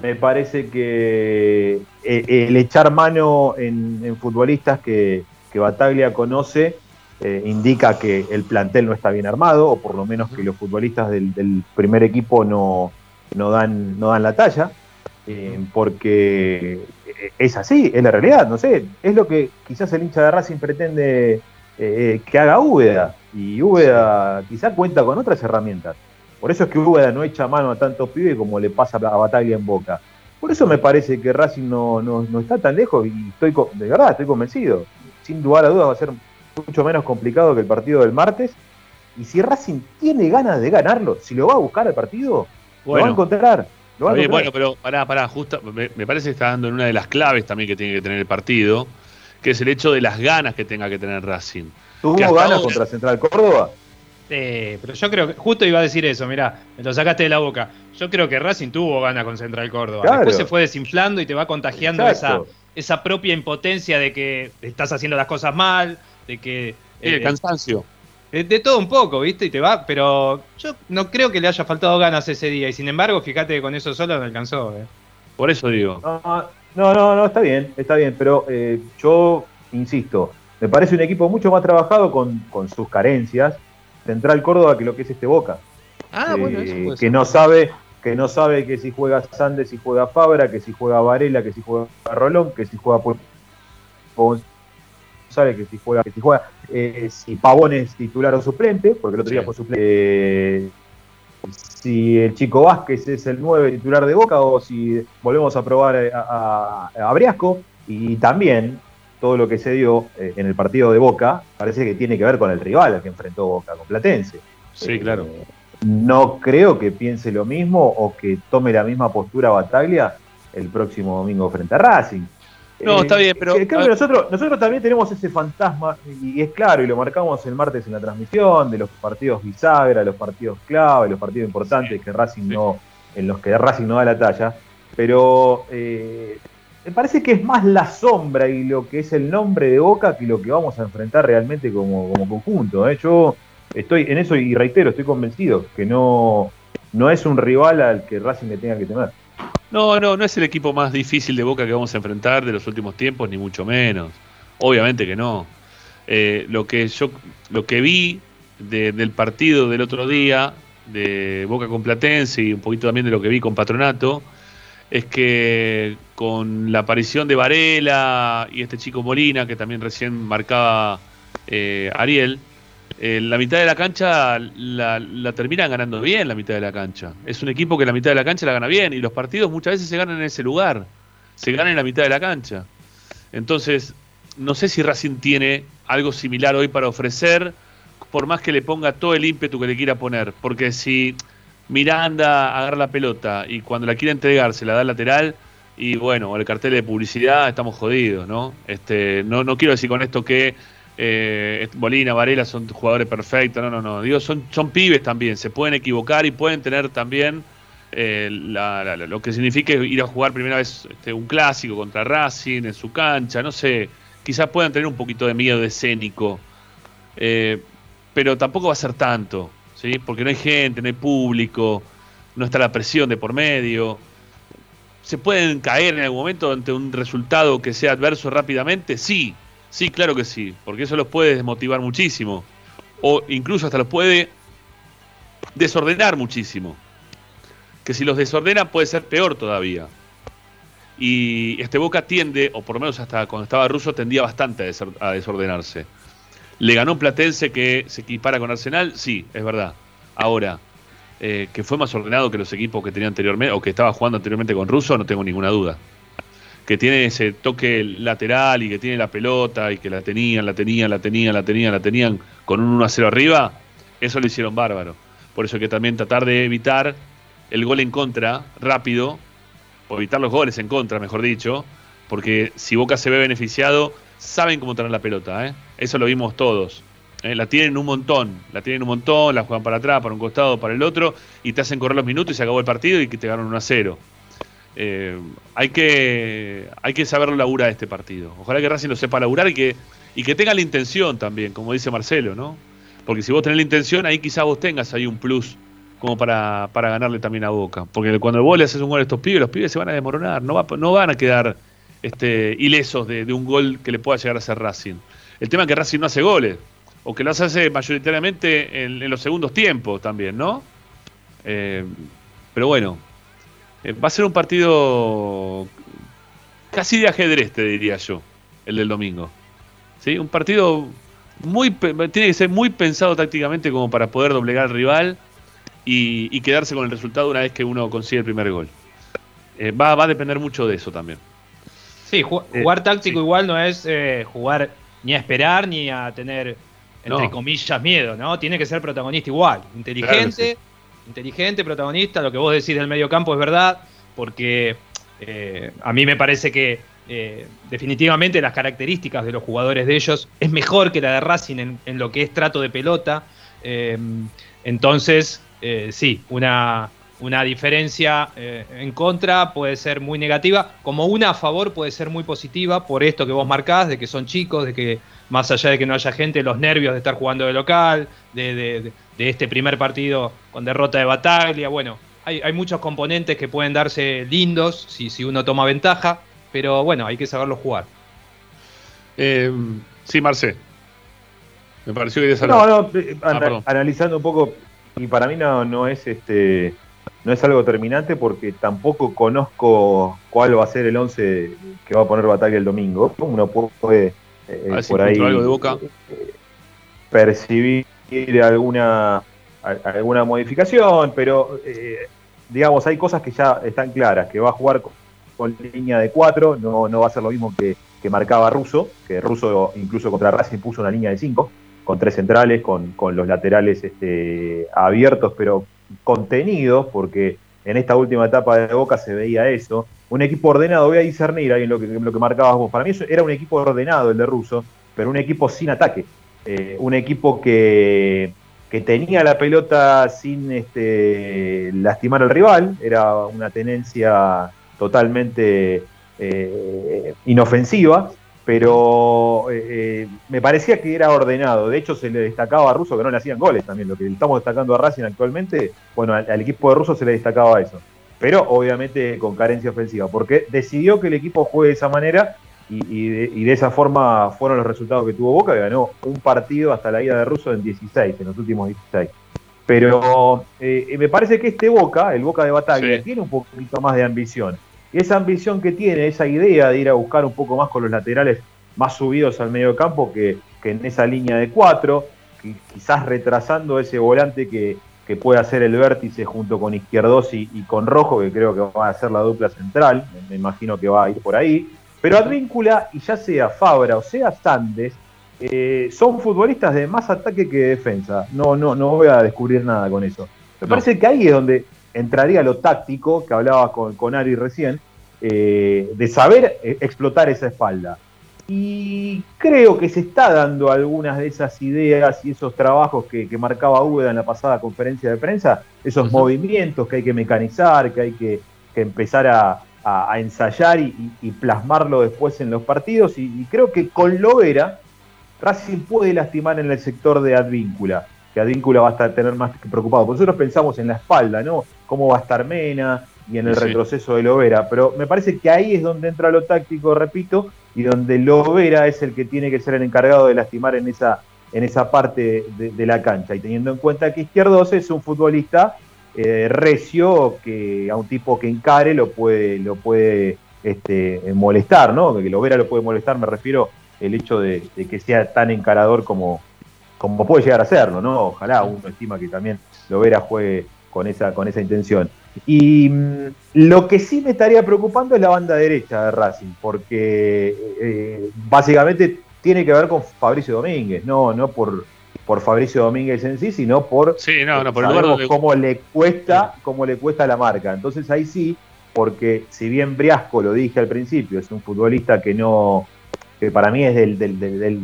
Me parece que el echar mano en, futbolistas que, que Bataglia conoce eh, indica que el plantel no está bien armado, o por lo menos que los futbolistas del, primer equipo no, no, dan, no dan la talla, eh, porque es así, es la realidad, no sé, es lo que quizás el hincha de Racing pretende eh, que haga Úbeda, y Úbeda quizás cuenta con otras herramientas. Por eso es que Úbeda no echa mano a tantos pibes como le pasa a Bataglia en Boca. Por eso me parece que Racing no, no, está tan lejos y estoy de verdad estoy convencido. Sin duda a dudas va a ser mucho menos complicado que el partido del martes. Y si Racing tiene ganas de ganarlo, si lo va a buscar el partido, lo va a encontrar. bueno, pero pará, pará, justo, me, parece que está dando en una de las claves también que tiene que tener el partido, que es el hecho de las ganas que tenga que tener Racing. ¿Tuvo ganas contra Central Córdoba? Eh, pero yo creo que justo iba a decir eso, mirá, me lo sacaste de la boca. Yo creo que Racing tuvo ganas con Central Córdoba. Después se fue desinflando y te va contagiando esa, esa propia impotencia de que estás haciendo las cosas mal, de que... el eh, cansancio. De, todo un poco, ¿viste? Y te va, pero yo no creo que le haya faltado ganas ese día. Y sin embargo, fíjate que con eso solo no alcanzó. ¿eh? Por eso digo. No, no, no, está bien, está bien. Pero eh, yo insisto, me parece un equipo mucho más trabajado con, sus carencias. Central Córdoba que lo que es este Boca. Ah, bueno, eso Que no sabe que no sabe que si juega Sandes, si juega Fabra, que si juega Varela, que si juega Rolón, que si juega sabe que si juega, que si juega, eh, si Pavón es titular o suplente, porque el otro día fue suplente, eh, si el Chico Vázquez es el 9 titular de Boca o si volvemos a probar a, a, Briasco y también todo lo que se dio eh, en el partido de Boca parece que tiene que ver con el rival al que enfrentó Boca, con Platense. Sí, claro. no creo que piense lo mismo o que tome la misma postura Bataglia el próximo domingo frente a Racing. No, está bien, pero. nosotros, nosotros también tenemos ese fantasma, y es claro, y lo marcamos el martes en la transmisión, de los partidos bisagra, los partidos clave, los partidos importantes que Racing no, en los que Racing no da la talla. Pero eh, me parece que es más la sombra y lo que es el nombre de Boca que lo que vamos a enfrentar realmente como, conjunto. ¿eh? Yo estoy en eso y reitero, estoy convencido que no, no es un rival al que Racing le tenga que temer. No, no, no es el equipo más difícil de Boca que vamos a enfrentar de los últimos tiempos, ni mucho menos. Obviamente que no. Eh, lo que yo, lo que vi del partido del otro día de Boca con Platense y un poquito también de lo que vi con Patronato, es que con la aparición de Varela y este chico Molina, que también recién marcaba eh, Ariel, eh, la mitad de la cancha la, terminan ganando bien, la mitad de la cancha. Es un equipo que la mitad de la cancha la gana bien y los partidos muchas veces se ganan en ese lugar, se ganan en la mitad de la cancha. Entonces, no sé si Racing tiene algo similar hoy para ofrecer, por más que le ponga todo el ímpetu que le quiera poner. Porque si Miranda agarra la pelota y cuando la quiere entregar se la da al lateral, y bueno, el cartel de publicidad estamos jodidos, ¿no? Este, no, no quiero decir con esto que eh, Bolina, Varela son jugadores perfectos, no, no, no. Digo, son, son pibes también, se pueden equivocar y pueden tener también eh, lo que significa ir a jugar primera vez este, un clásico contra Racing en su cancha, no sé, quizás puedan tener un poquito de miedo escénico, eh, pero tampoco va a ser tanto, ¿sí? Porque no hay gente, no hay público, no está la presión de por medio. ¿Se pueden caer en algún momento ante un resultado que sea adverso rápidamente? Sí, Sí, claro que sí, porque eso los puede desmotivar muchísimo. O incluso hasta los puede desordenar muchísimo. Que si los desordena puede ser peor todavía. Y este Boca tiende, o por lo menos hasta cuando estaba ruso, tendía bastante a desordenarse. ¿Le ganó un Platense que se equipara con Arsenal? Sí, es verdad. Ahora, eh, que fue más ordenado que los equipos que tenía anteriormente, o que estaba jugando anteriormente con Russo, no tengo ninguna duda que tiene ese toque lateral y que tiene la pelota y que la tenían, la tenían, la tenían, la tenían, la tenían con un 1 a 0 arriba, eso lo hicieron bárbaro. Por eso que también tratar de evitar el gol en contra rápido, o evitar los goles en contra, mejor dicho, porque si Boca se ve beneficiado, saben cómo tener la pelota, ¿eh? eso lo vimos todos. ¿eh? La tienen un montón, la tienen un montón, la juegan para atrás, para un costado, para el otro, y te hacen correr los minutos y se acabó el partido y te ganan 1 a 0. Eh, hay que hay que saber laburar este partido. Ojalá que Racing lo sepa laburar y que, y que tenga la intención también, como dice Marcelo, ¿no? Porque si vos tenés la intención, ahí quizás vos tengas ahí un plus como para, para ganarle también a Boca. Porque cuando vos le haces un gol a estos pibes, los pibes se van a desmoronar, no, va, no van a quedar este, ilesos de, un gol que le pueda llegar a hacer Racing. El tema es que Racing no hace goles, o que los hace mayoritariamente en, los segundos tiempos también, ¿no? Eh, pero bueno, eh, va a ser un partido casi de ajedrez, te diría yo, el del domingo. ¿Sí? Un partido muy tiene que ser muy pensado tácticamente como para poder doblegar al rival y, quedarse con el resultado una vez que uno consigue el primer gol. Eh, va, a depender mucho de eso también. Sí, eh, jugar táctico igual no es jugar ni a esperar ni a tener, entre comillas, miedo, ¿no? Tiene que ser protagonista igual, inteligente, inteligente, protagonista. Lo que vos decís del medio campo es verdad, porque eh, a mí me parece que eh, definitivamente las características de los jugadores de ellos es mejor que la de Racing en, lo que es trato de pelota. Eh, entonces, sí, una, una diferencia en contra puede ser muy negativa, como una a favor puede ser muy positiva por esto que vos marcás, de que son chicos, de que más allá de que no haya gente, los nervios de estar jugando de local, de, este primer partido con derrota de Bataglia, bueno, hay, muchos componentes que pueden darse lindos si, si uno toma ventaja, pero bueno, hay que saberlo jugar. Eh, sí, Marce. Me pareció que No, no, eh, ah, analizando un poco, y para mí no, no es este no es algo terminante porque tampoco conozco cuál va a ser el 11 que va a poner Bataglia el domingo. Uno puede eh, por ahí algo de boca. percibir alguna alguna modificación, pero eh, digamos, hay cosas que ya están claras, que va a jugar con, línea de 4, no, no va a ser lo mismo que, marcaba Russo, que Russo incluso contra Racing puso una línea de 5, con tres centrales, con, los laterales este, abiertos, pero contenidos, porque en esta última etapa de Boca se veía eso, un equipo ordenado, voy a discernir ahí en lo que, lo que marcabas vos. Para mí eso era un equipo ordenado el de Russo, pero un equipo sin ataque. Eh, un equipo que, que, tenía la pelota sin este, lastimar al rival, era una tenencia totalmente eh, inofensiva, pero eh, me parecía que era ordenado. De hecho, se le destacaba a Russo que no le hacían goles también. Lo que estamos destacando a Racing actualmente, bueno, al equipo de Russo se le destacaba eso pero obviamente con carencia ofensiva, porque decidió que el equipo juegue de esa manera y, de, esa forma fueron los resultados que tuvo Boca, que ganó un partido hasta la ida de Russo en 16, en los últimos 16. Pero eh, me parece que este Boca, el Boca de Batalla, tiene un poquito más de ambición. Y esa ambición que tiene, esa idea de ir a buscar un poco más con los laterales más subidos al medio campo que, que en esa línea de cuatro, quizás retrasando ese volante que, que puede hacer el vértice junto con Izquierdos y, con Rojo, que creo que va a ser la dupla central, me imagino que va a ir por ahí. Pero Advíncula, y ya sea Fabra o sea Sandes, eh, son futbolistas de más ataque que defensa. No, no, no voy a descubrir nada con eso. Me parece que ahí es donde entraría lo táctico que hablaba con, con Ari recién, eh, de saber eh, explotar esa espalda. Y creo que se está dando algunas de esas ideas y esos trabajos que, marcaba Úbeda en la pasada conferencia de prensa, esos movimientos que hay que mecanizar, que hay que, empezar a, ensayar y, plasmarlo después en los partidos. Y, creo que con Lovera, Racing puede lastimar en el sector de Advíncula, que Advíncula va a estar, tener más que preocupado. nosotros pensamos en la espalda, ¿no? ¿Cómo va a estar Mena? y en el retroceso de Lovera. Pero me parece que ahí es donde entra lo táctico, repito, y donde Lovera es el que tiene que ser el encargado de lastimar en esa, en esa parte de, la cancha. Y teniendo en cuenta que Izquierdos es un futbolista eh, recio que a un tipo que encare lo puede, lo puede este, molestar, ¿no? Que Lovera lo puede molestar, me refiero el hecho de, que sea tan encarador como, como puede llegar a serlo, ¿no? Ojalá uno estima que también Lovera juegue con esa, con esa intención. Y mm, lo que sí me estaría preocupando es la banda derecha de Racing, porque eh, básicamente tiene que ver con Fabricio Domínguez, no, no por, por Fabricio Domínguez en sí, sino por, sí, no, no, por cómo le cuesta, cómo le cuesta la marca. Entonces ahí sí, porque si bien Briasco lo dije al principio, es un futbolista que no, que para mí es del, del, del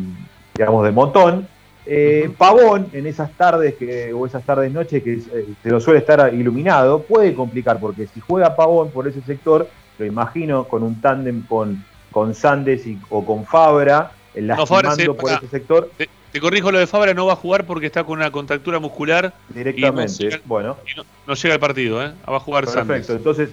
digamos, del montón, eh, Pavón, en esas tardes que, o esas tardes noches que eh, se lo suele estar iluminado, puede complicar, porque si juega Pavón por ese sector, lo imagino con un tándem con, con Sandes y, o con Fabra, lastimando por ese sector. Te, corrijo lo de Fabra, no va a jugar porque está con una contractura muscular. Directamente, bueno. no, llega al partido, ¿eh? va a jugar Perfecto, Perfecto, entonces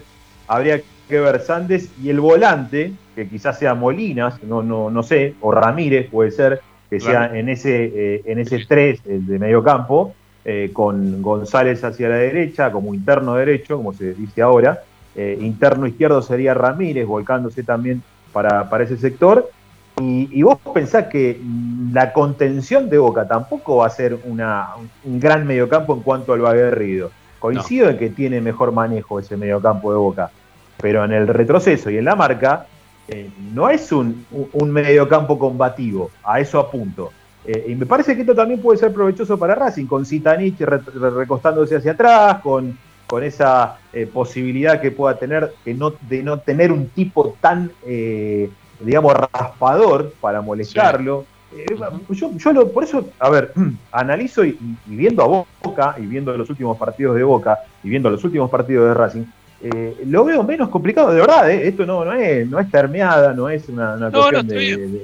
habría que ver Sandes y el volante, que quizás sea Molinas, no, no, no sé, o Ramírez puede ser, que sea en ese, eh, en ese 3 de medio campo, eh, con González hacia la derecha, como interno derecho, como se dice ahora. Eh, interno izquierdo sería Ramírez, volcándose también para, para ese sector. Y, vos pensás que la contención de Boca tampoco va a ser una, un gran mediocampo en cuanto al aguerrido. Coincido en que tiene mejor manejo ese mediocampo de Boca, pero en el retroceso y en la marca eh, no es un, un mediocampo combativo, a eso apunto. Eh, y me parece que esto también puede ser provechoso para Racing, con Zitanich recostándose hacia atrás, con, con esa eh, posibilidad que pueda tener que no, de no tener un tipo tan, digamos, raspador para molestarlo. yo, yo por eso, a ver, analizo y, viendo a Boca, y viendo los últimos partidos de Boca, y viendo los últimos partidos de Racing, eh, lo veo menos complicado, de verdad, eh, esto no, no, es, no es termeada, no es una, cuestión de,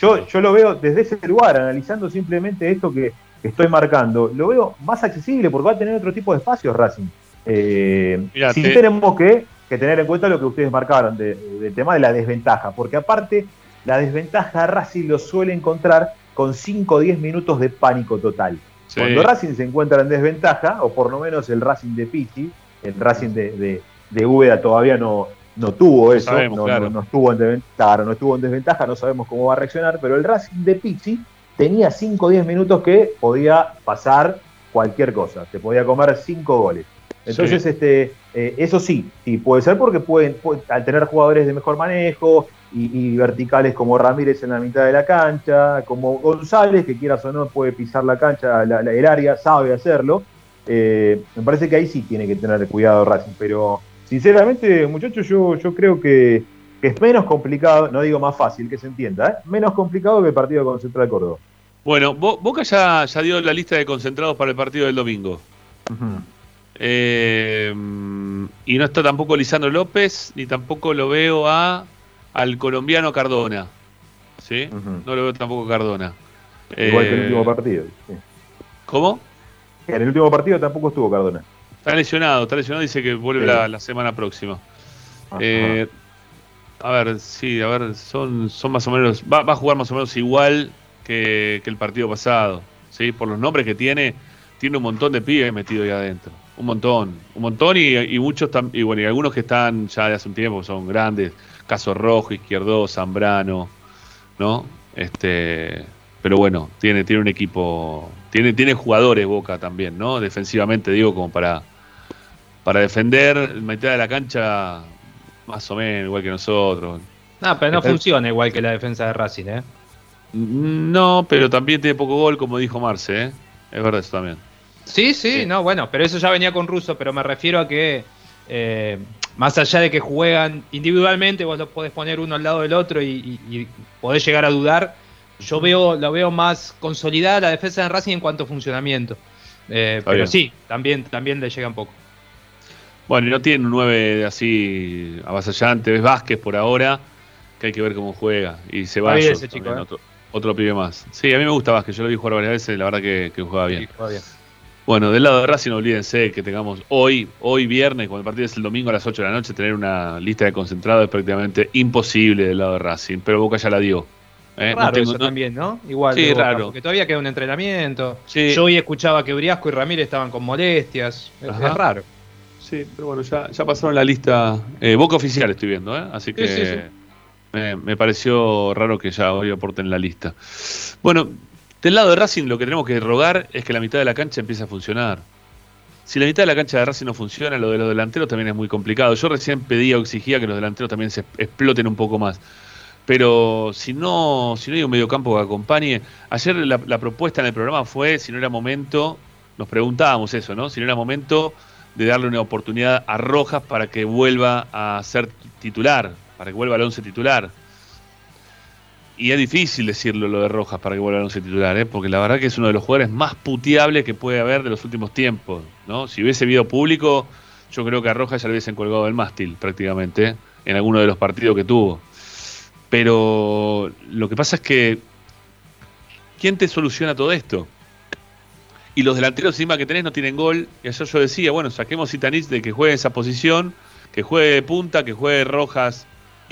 yo, yo lo veo desde ese lugar, analizando simplemente esto que, estoy marcando, lo veo más accesible porque va a tener otro tipo de espacios Racing. Eh, sí tenemos que, tener en cuenta lo que ustedes marcaron del tema de la desventaja, porque aparte la desventaja Racing lo suele encontrar con 5 o 10 minutos de pánico total. Cuando Racing se encuentra en desventaja, o por lo menos el Racing de Pichi, el Racing de, de, de Úbeda todavía no, no tuvo eso, no, estuvo en desventaja, no estuvo en desventaja, no sabemos cómo va a reaccionar, pero el Racing de Pizzi tenía 5 o 10 minutos que podía pasar cualquier cosa, se podía comer 5 goles. Entonces, este, eh, eso sí, sí, puede ser porque pueden, al tener jugadores de mejor manejo y, verticales como Ramírez en la mitad de la cancha, como González, que quieras o no puede pisar la cancha, el área, sabe hacerlo, eh, me parece que ahí sí tiene que tener cuidado Racing, pero sinceramente, muchachos, yo, yo creo que, es menos complicado, no digo más fácil, que se entienda, ¿eh? menos complicado que el partido con Central Córdoba. Bueno, Boca ya, ya dio la lista de concentrados para el partido del domingo. Eh, y no está tampoco Lisandro López, ni tampoco lo veo a al colombiano Cardona. ¿Sí? No lo veo tampoco Cardona. Igual que el último partido. ¿Cómo? En el último partido tampoco estuvo Cardona. Está lesionado, está lesionado, dice que vuelve la, semana próxima. Eh, a ver, sí, a ver, son, son más o menos, va, a jugar más o menos igual que, el partido pasado, ¿sí? Por los nombres que tiene, tiene un montón de pibes metidos ahí adentro. Un montón, un montón y, muchos, y bueno, y algunos que están ya de hace un tiempo, son grandes, Caso Rojo, Izquierdo, Zambrano, ¿no? Este, pero bueno, tiene, tiene un equipo, tiene, tiene jugadores Boca también, ¿no? Defensivamente, digo, como para, para defender mitad de la cancha más o menos igual que nosotros. No, pero no funciona igual que la defensa de Racing, ¿eh? No, pero también tiene poco gol, como dijo Marce, ¿eh? Es verdad eso también. Sí, sí, no, bueno, pero eso ya venía con Russo, pero me refiero a que eh, más allá de que juegan individualmente, vos los podés poner uno al lado del otro y, podés llegar a dudar. Yo veo, lo veo más consolidada la defensa de Racing en cuanto a funcionamiento. Eh, pero sí, también, también le llega un poco. Bueno, y no tiene un 9 así avasallante, ves Vázquez por ahora, que hay que ver cómo juega. Y se va ese chico, ¿eh? otro, otro, pibe más. Sí, a mí me gusta Vázquez, yo lo vi jugar varias veces, la verdad que, juega bien. juega bien. Bueno, del lado de Racing, no olvídense que tengamos hoy, hoy viernes, cuando el partido es el domingo a las 8 de la noche, tener una lista de concentrados es prácticamente imposible del lado de Racing, pero Boca ya la dio. ¿eh? Raro eso también, ¿no? Igual, sí, raro. porque todavía queda un entrenamiento. Yo hoy escuchaba que Uriasco y Ramírez estaban con molestias. Es, raro. Sí, pero bueno, ya, ya pasaron la lista. Eh, Boca oficial estoy viendo, ¿eh? Así que me, me, pareció raro que ya hoy aporten la lista. Bueno, del lado de Racing lo que tenemos que rogar es que la mitad de la cancha empiece a funcionar. Si la mitad de la cancha de Racing no funciona, lo de los delanteros también es muy complicado. Yo recién pedía o exigía que los delanteros también se exploten un poco más. Pero si no, si no hay un mediocampo que acompañe, ayer la, la, propuesta en el programa fue si no era momento, nos preguntábamos eso, ¿no? Si no era momento de darle una oportunidad a Rojas para que vuelva a ser titular, para que vuelva al once titular. Y es difícil decirlo lo de Rojas para que vuelva a once titular, ¿eh? porque la verdad que es uno de los jugadores más puteables que puede haber de los últimos tiempos. ¿no? Si hubiese habido público, yo creo que a Rojas ya le hubiesen colgado del mástil prácticamente, en alguno de los partidos que tuvo. Pero lo que pasa es que, ¿quién te soluciona todo esto? Y los delanteros encima que tenés no tienen gol. Y ayer yo decía, bueno, saquemos a de que juegue esa posición, que juegue punta, que juegue Rojas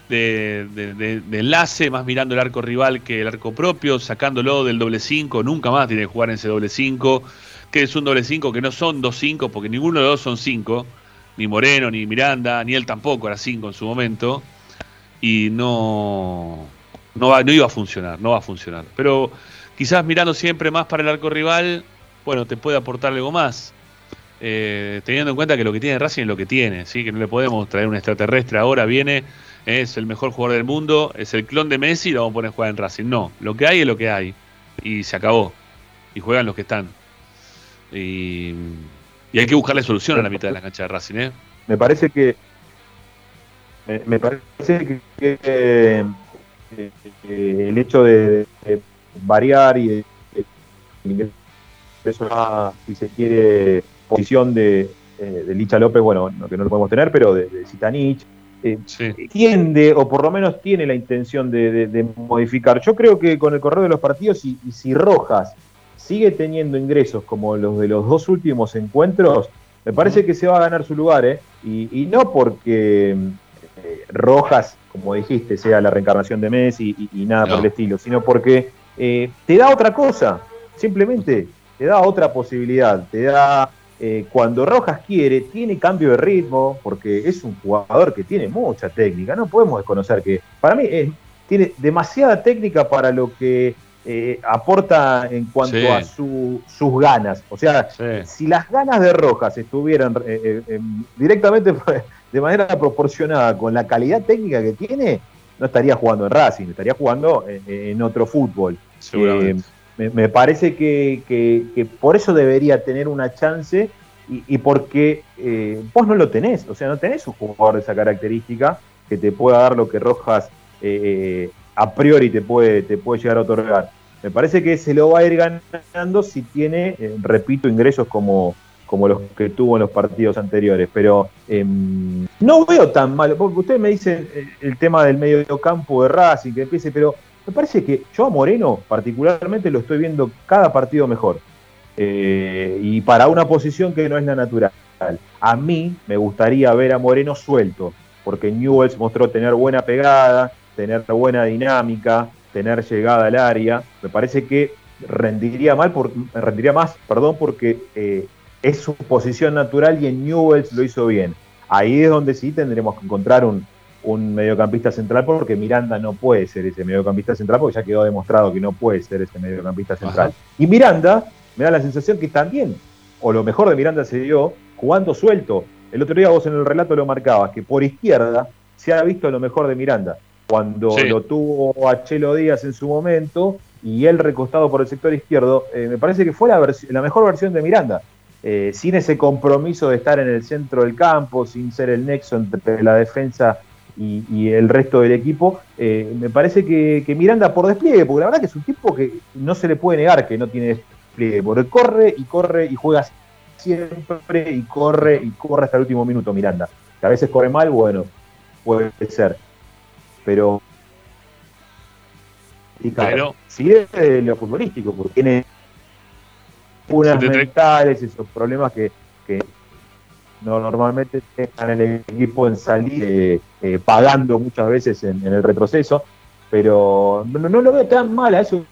de, enlace, más mirando el arco rival que el arco propio, sacándolo del doble 5, nunca más tiene que jugar en ese doble 5, que es un doble 5 que no son dos 5, porque ninguno de los dos son 5, ni Moreno, ni Miranda, ni él tampoco era 5 en su momento, y no, no, va, no iba a funcionar, no va a funcionar. Pero quizás mirando siempre más para el arco rival, bueno, te puede aportar algo más. Eh, teniendo en cuenta que lo que tiene Racing es lo que tiene, ¿sí? que no le podemos traer un extraterrestre ahora, viene es el mejor jugador del mundo, es el clon de Messi y lo vamos a poner a jugar en Racing. No, lo que hay es lo que hay. Y se acabó. Y juegan los que están. Y, hay que buscarle solución a la mitad de la cancha de Racing. ¿eh? Me parece que. Me, parece que, eh, el hecho de, variar y de, eso si se quiere, posición de, eh, Licha López, bueno, que no lo podemos tener, pero de, de Eh, tiende, o por lo menos tiene la intención de, modificar. Yo creo que con el correo de los partidos, y, si Rojas sigue teniendo ingresos como los de los dos últimos encuentros, me parece que se va a ganar su lugar, ¿eh? Y, no porque eh, Rojas, como dijiste, sea la reencarnación de Messi y, nada por el estilo, sino porque eh, te da otra cosa, simplemente te da otra posibilidad, te da eh, cuando Rojas quiere, tiene cambio de ritmo, porque es un jugador que tiene mucha técnica. No podemos desconocer que, para mí, tiene demasiada técnica para lo que eh, aporta en cuanto a sus ganas. O sea, si las ganas de Rojas estuvieran eh, directamente de manera proporcionada con la calidad técnica que tiene, no estaría jugando en Racing, estaría jugando en, otro fútbol. Seguramente me, parece que, por eso debería tener una chance y, porque eh, vos no lo tenés, o sea, no tenés un jugador de esa característica que te pueda dar lo que Rojas eh, a priori te puede, te puede llegar a otorgar. Me parece que se lo va a ir ganando si tiene, eh, repito, ingresos como, como los que tuvo en los partidos anteriores. Pero em, no veo tan mal. Ustedes me dicen el, tema del medio campo de Racing, que empiece, pero me parece que yo a Moreno particularmente lo estoy viendo cada partido mejor. Eh, y para una posición que no es la natural. A mí me gustaría ver a Moreno suelto, porque Newells mostró tener buena pegada, tener buena dinámica, tener llegada al área. Me parece que rendiría mal, por, rendiría más, perdón, porque eh, es su posición natural y en Newells lo hizo bien. Ahí es donde sí tendremos que encontrar un, un mediocampista central porque Miranda no puede ser ese mediocampista central porque ya quedó demostrado que no puede ser ese mediocampista central. Y Miranda me da la sensación que también, o lo mejor de Miranda se dio jugando suelto. El otro día vos en el relato lo marcabas, que por izquierda se ha visto lo mejor de Miranda. cuando lo tuvo a Chelo Díaz en su momento y él recostado por el sector izquierdo, eh, me parece que fue la, la mejor versión de Miranda. Eh, sin ese compromiso de estar en el centro del campo, sin ser el nexo entre la defensa y, el resto del equipo, eh, me parece que, Miranda por despliegue, porque la verdad que es un tipo que no se le puede negar que no tiene despliegue, porque corre y corre y juega siempre y corre y corre hasta el último minuto Miranda. Que a veces corre mal, bueno, puede ser. Pero y claro, sigue lo futbolístico, porque tiene unas mentales, esos problemas que, que no, normalmente dejan el equipo en salir eh, eh, pagando muchas veces en, el retroceso, pero no, lo veo tan mal a eso.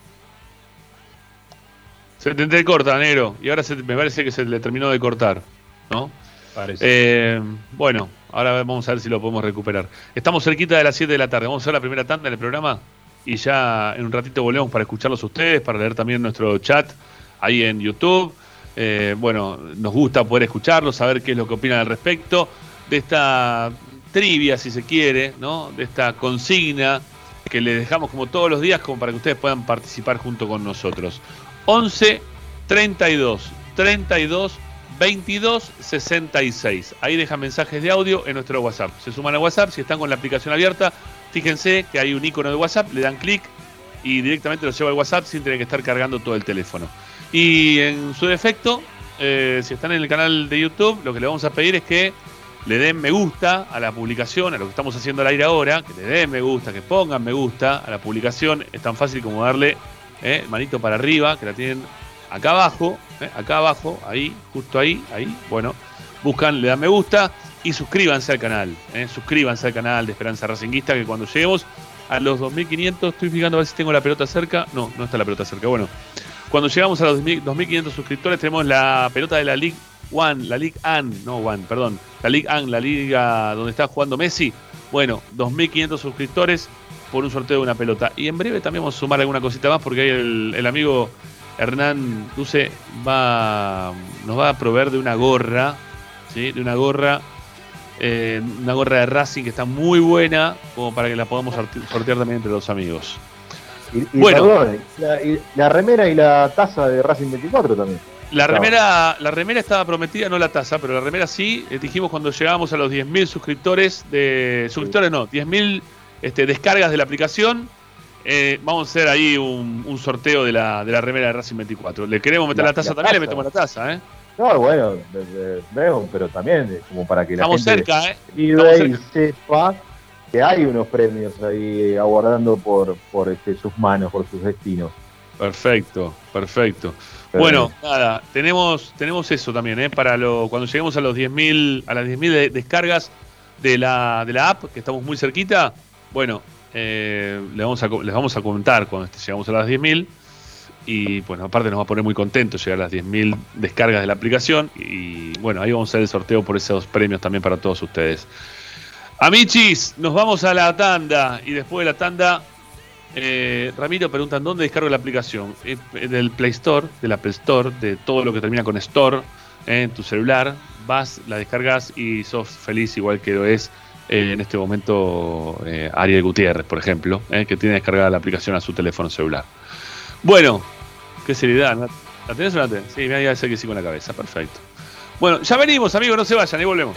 Se te corta, negro, y ahora me parece que se le terminó de cortar, ¿no? Parece. Eh, bueno, ahora vamos a ver si lo podemos recuperar. Estamos cerquita de las 7 de la tarde, vamos a hacer la primera tanda del programa y ya en un ratito volvemos para escucharlos ustedes, para leer también nuestro chat ahí en YouTube. Eh, bueno, nos gusta poder escucharlos, saber qué es lo que opinan al respecto de esta trivia, si se quiere, ¿no? De esta consigna que les dejamos como todos los días, como para que ustedes puedan participar junto con nosotros. 11 32 32 22 66. Ahí dejan mensajes de audio en nuestro WhatsApp. Se suman a WhatsApp, si están con la aplicación abierta, fíjense que hay un icono de WhatsApp, le dan clic y directamente los lleva al WhatsApp sin tener que estar cargando todo el teléfono. Y en su defecto, eh, si están en el canal de YouTube, lo que le vamos a pedir es que le den me gusta a la publicación, a lo que estamos haciendo al aire ahora, que le den me gusta, que pongan me gusta a la publicación. Es tan fácil como darle eh, manito para arriba, que la tienen acá abajo, eh, acá abajo, ahí, justo ahí, ahí. Bueno, buscan, le dan me gusta y suscríbanse al canal. suscríbanse al canal de Esperanza Racinguista, que cuando lleguemos a los 2500, estoy fijando a ver si tengo la pelota cerca. No, no está la pelota cerca. Bueno, cuando llegamos a los 2.500 suscriptores tenemos la pelota de la League One, la League An, no One, perdón, la League An, la liga donde está jugando Messi. Bueno, 2.500 suscriptores por un sorteo de una pelota. Y en breve también vamos a sumar alguna cosita más porque ahí el, amigo Hernán Duce va, nos va a proveer de una gorra, ¿sí? de una gorra, eh, una gorra de Racing que está muy buena, como para que la podamos sortear también entre los amigos. Y, bueno, la, remera y la taza de Racing 24 también. La remera, la remera estaba prometida, no la taza, pero la remera sí. Eh, dijimos cuando llegábamos a los 10.000 suscriptores de. Suscriptores no, 10.000 este, descargas de la aplicación. Eh, vamos a hacer ahí un, sorteo de la, de la remera de Racing 24. Le queremos meter la, taza también, le metemos la taza, ¿eh? No, bueno, veo, pero también como para que la Estamos cerca, ¿eh? Y sepa que hay unos premios ahí aguardando por, por este, sus manos, por sus destinos. Perfecto, perfecto. bueno, nada, tenemos, tenemos eso también, ¿eh? Para lo, cuando lleguemos a los 10.000, a las 10.000 descargas de la, de la app, que estamos muy cerquita, bueno, eh, les, vamos a, les vamos a contar cuando llegamos a las 10.000. Y bueno, aparte nos va a poner muy contentos llegar a las 10.000 descargas de la aplicación. Y bueno, ahí vamos a hacer el sorteo por esos premios también para todos ustedes. Amichis, nos vamos a la tanda y después de la tanda, eh, Ramiro preguntan dónde descargo la aplicación. Eh, del Play Store, del Apple Store, de todo lo que termina con Store eh, en tu celular. Vas, la descargas y sos feliz igual que lo es en este momento Ariel Gutiérrez, por ejemplo, que tiene descargada la aplicación a su teléfono celular. Bueno, qué seriedad. ¿La tenés o no la tenés? Sí, me voy a que sí con la cabeza, perfecto. Bueno, ya venimos, amigos, no se vayan, y volvemos.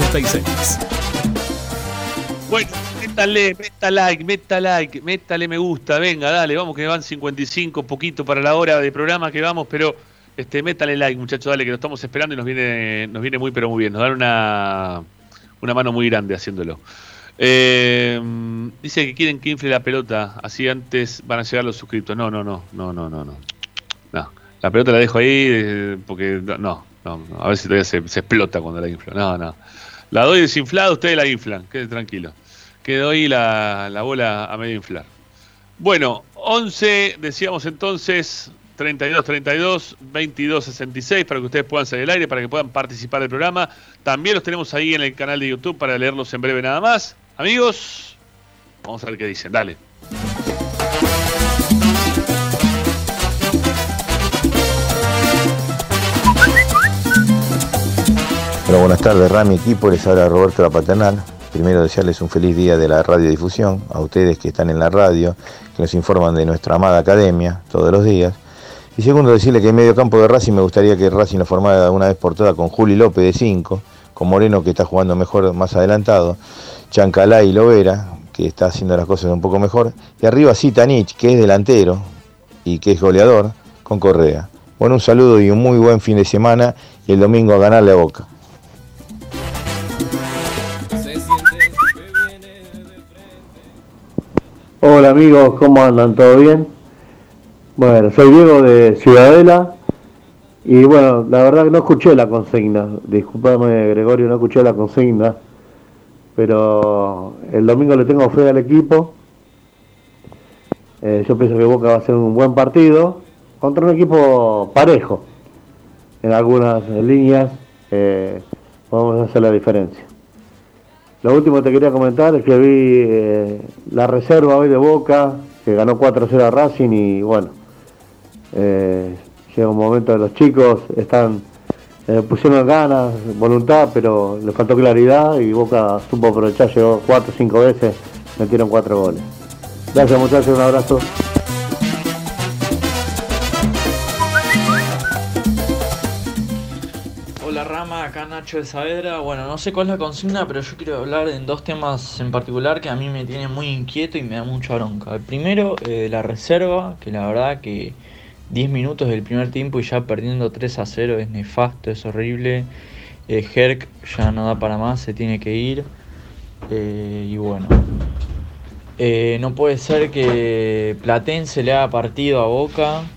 66. Bueno, métale, meta like, meta like, métale me gusta, venga, dale, vamos que van 55, poquito para la hora de programa que vamos, pero este, métale like, muchachos, dale, que lo estamos esperando y nos viene, nos viene muy, pero muy bien, nos dan una, una mano muy grande haciéndolo. Eh, dice que quieren que infle la pelota, así antes van a llegar los suscriptos. No, no, no, no, no, no, no. No, la pelota la dejo ahí eh, porque no, no, no, a ver si todavía se, se explota cuando la inflo. No, no. La doy desinflada, ustedes la inflan, quede tranquilo. Que doy la, la bola a medio inflar. Bueno, 11, decíamos entonces, 32, 32, 22, 66, para que ustedes puedan salir al aire, para que puedan participar del programa. También los tenemos ahí en el canal de YouTube para leerlos en breve nada más. Amigos, vamos a ver qué dicen, dale. Buenas tardes, Rami equipo, les habla Roberto La Paternal. Primero desearles un feliz día de la radiodifusión, a ustedes que están en la radio, que nos informan de nuestra amada academia todos los días. Y segundo, decirle que en medio campo de Racing me gustaría que Racing lo formara una vez por todas con Juli López de 5, con Moreno que está jugando mejor más adelantado, Chancalá y Lovera, que está haciendo las cosas un poco mejor, y arriba Zitanich, que es delantero y que es goleador, con Correa. Bueno, un saludo y un muy buen fin de semana y el domingo a ganarle a Boca. Hola amigos, ¿cómo andan? ¿Todo bien? Bueno, soy Diego de Ciudadela y bueno, la verdad que no escuché la consigna, disculpame Gregorio, no escuché la consigna, pero el domingo le tengo fe al equipo, Eh, yo pienso que Boca va a ser un buen partido contra un equipo parejo, en algunas líneas eh, podemos hacer la diferencia. Lo último que te quería comentar es que vi eh, la reserva hoy de Boca, que ganó 4-0 a Racing y bueno, eh, llega un momento de los chicos, están eh, pusieron ganas, voluntad, pero le faltó claridad y Boca supo aprovechar, llegó 4 o 5 veces, metieron 4 goles. Gracias muchachos, un abrazo. Nacho de Saavedra. Bueno, no sé cuál es la consigna, pero yo quiero hablar en dos temas en particular que a mí me tienen muy inquieto y me da mucha bronca. El primero, eh, la reserva, que la verdad que 10 minutos del primer tiempo y ya perdiendo 3 a 0 es nefasto, es horrible. Eh, Herc ya no da para más, se tiene que ir. Eh, y bueno, eh, no puede ser que Platense le haga partido a Boca,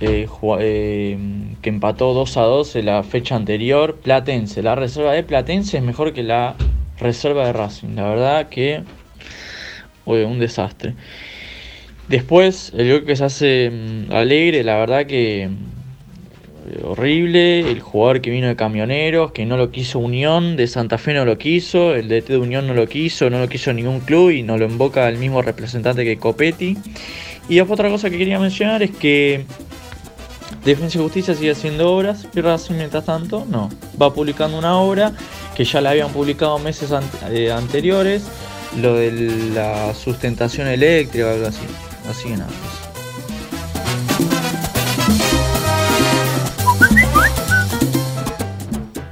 eh, eh, que empató 2 a 2 en la fecha anterior. Platense, la reserva de Platense es mejor que la reserva de Racing. La verdad que oye, un desastre. Después, el gol que se hace mm, alegre, la verdad que mm, horrible. El jugador que vino de Camioneros, que no lo quiso Unión, de Santa Fe no lo quiso, el DT de Unión no lo quiso, no lo quiso ningún club y no lo invoca el mismo representante que Copetti. Y otra cosa que quería mencionar es que Defensa y Justicia sigue haciendo obras y Racing mientras tanto no. Va publicando una obra que ya la habían publicado meses eh, anteriores, lo de la sustentación eléctrica o algo así. Así que nada.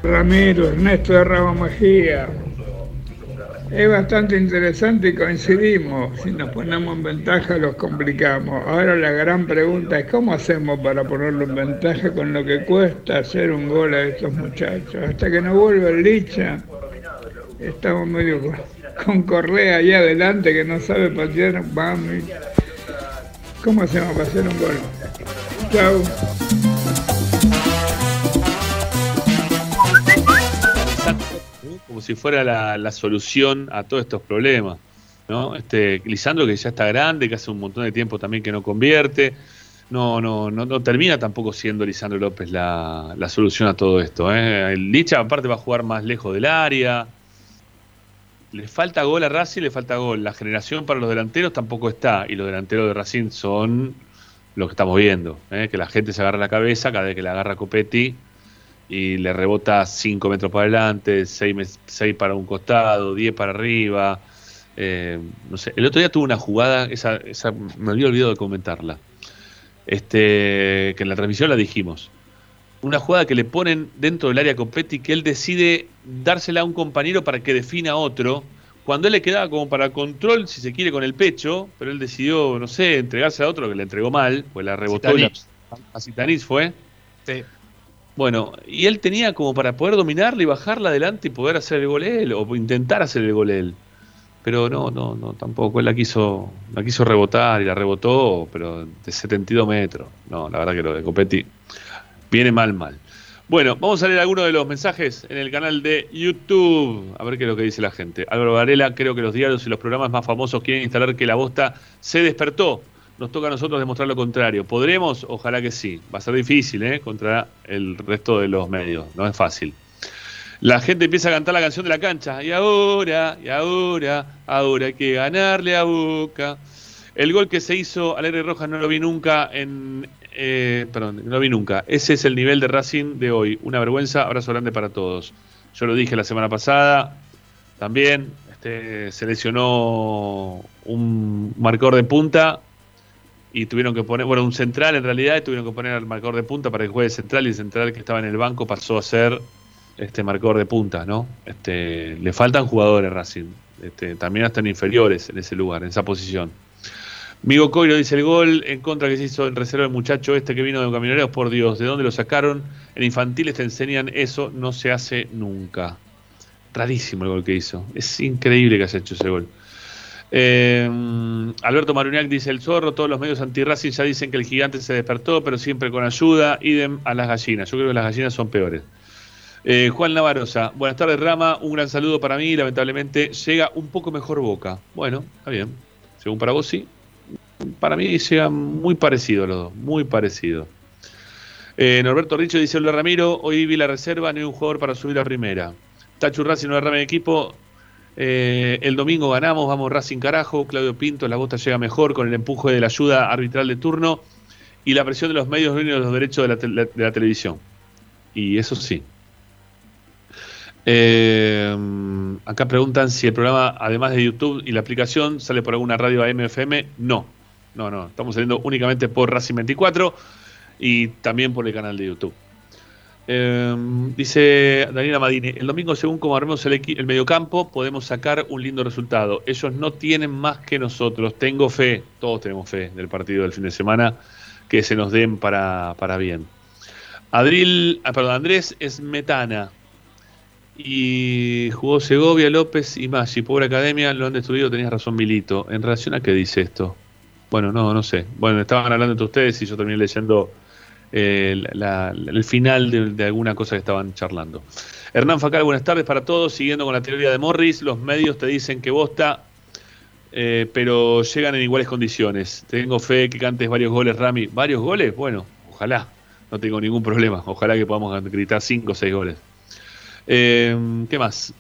Ramiro, Ernesto de Ramos Mejía. Es bastante interesante y coincidimos. Si nos ponemos en ventaja, los complicamos. Ahora la gran pregunta es: ¿cómo hacemos para ponerlo en ventaja con lo que cuesta hacer un gol a estos muchachos? Hasta que no vuelva el Licha, estamos medio con, Correa ahí adelante que no sabe patear. Vamos. ¿Cómo hacemos para hacer un gol? Chao. Como si fuera la, la solución a todos estos problemas. ¿no? Este, Lisandro que ya está grande, que hace un montón de tiempo también que no convierte. No, no, no, no termina tampoco siendo Lisandro López la, la solución a todo esto. ¿eh? El Licha aparte va a jugar más lejos del área. Le falta gol a Racing, le falta gol. La generación para los delanteros tampoco está. Y los delanteros de Racing son lo que estamos viendo. ¿eh? Que la gente se agarra la cabeza cada vez que le agarra Copetti y le rebota 5 metros para adelante, 6 para un costado, 10 para arriba. Eh, no sé, el otro día tuvo una jugada, esa, esa me había olvidado de comentarla. Este, que en la transmisión la dijimos. Una jugada que le ponen dentro del área Copetti que él decide dársela a un compañero para que defina a otro. Cuando él le quedaba como para control, si se quiere, con el pecho, pero él decidió, no sé, entregarse a otro que le entregó mal, pues la rebotó y la- a Citanís fue. Sí. Bueno, y él tenía como para poder dominarla y bajarla adelante y poder hacer el gol él, o intentar hacer el gol él. Pero no, no, no, tampoco. Él la quiso, la quiso rebotar y la rebotó, pero de 72 metros. No, la verdad que lo de Copetti viene mal, mal. Bueno, vamos a leer algunos de los mensajes en el canal de YouTube. A ver qué es lo que dice la gente. Álvaro Varela, creo que los diarios y los programas más famosos quieren instalar que la bosta se despertó. Nos toca a nosotros demostrar lo contrario. ¿Podremos? Ojalá que sí. Va a ser difícil, ¿eh? Contra el resto de los medios. No es fácil. La gente empieza a cantar la canción de la cancha. Y ahora, y ahora, ahora hay que ganarle a Boca. El gol que se hizo Alegre Rojas no lo vi nunca en. eh, perdón, no lo vi nunca. Ese es el nivel de Racing de hoy. Una vergüenza, abrazo grande para todos. Yo lo dije la semana pasada. También este, se lesionó un marcador de punta y tuvieron que poner, bueno, un central en realidad, y tuvieron que poner al marcador de punta para que juegue central y el central que estaba en el banco pasó a ser este marcador de punta, ¿no? Este, le faltan jugadores Racing, este, también hasta en inferiores en ese lugar, en esa posición. Migo Coiro dice el gol en contra que se hizo en reserva el muchacho este que vino de Camioneros, por Dios, ¿de dónde lo sacaron? En infantiles te enseñan eso, no se hace nunca. Rarísimo el gol que hizo. Es increíble que haya hecho ese gol. Eh, Alberto Maruniac dice el zorro, todos los medios anti-Racing ya dicen que el gigante se despertó, pero siempre con ayuda, idem a las gallinas. Yo creo que las gallinas son peores. Eh, Juan Navarosa, buenas tardes Rama, un gran saludo para mí, lamentablemente llega un poco mejor Boca. Bueno, está bien, según para vos sí. Para mí llega muy parecido los dos, muy parecido. Eh, Norberto Richo dice, hola Ramiro, hoy vi la reserva, no hay un jugador para subir a primera. Tachu Racing no derrame de equipo, eh, el domingo ganamos, vamos Racing carajo, Claudio Pinto, la bota llega mejor con el empuje de la ayuda arbitral de turno y la presión de los medios de los derechos de la, te- de la televisión. Y eso sí. Eh, acá preguntan si el programa, además de YouTube y la aplicación, sale por alguna radio AM/FM. No, no, no. Estamos saliendo únicamente por Racing 24 y también por el canal de YouTube. Em, dice Daniela Madini, el domingo según como armemos el, el mediocampo podemos sacar un lindo resultado. Ellos no tienen más que nosotros. Tengo fe, todos tenemos fe del partido del fin de semana, que se nos den para, para bien. Adril, ah, perdón, Andrés Esmetana y jugó Segovia, López y Maggi. Pobre academia, lo han destruido, tenías razón Milito. ¿En relación a qué dice esto? Bueno, no, no sé. Bueno, estaban hablando entre ustedes y yo terminé leyendo eh, el final de, alguna cosa que estaban charlando. Hernán Facal, buenas tardes para todos. Siguiendo con la teoría de Morris, los medios te dicen que bosta, eh, pero llegan en iguales condiciones. Tengo fe que cantes varios goles, Rami. ¿Varios goles? Bueno, ojalá. No tengo ningún problema. Ojalá que podamos gritar cinco o seis goles. Eh, ¿Qué más?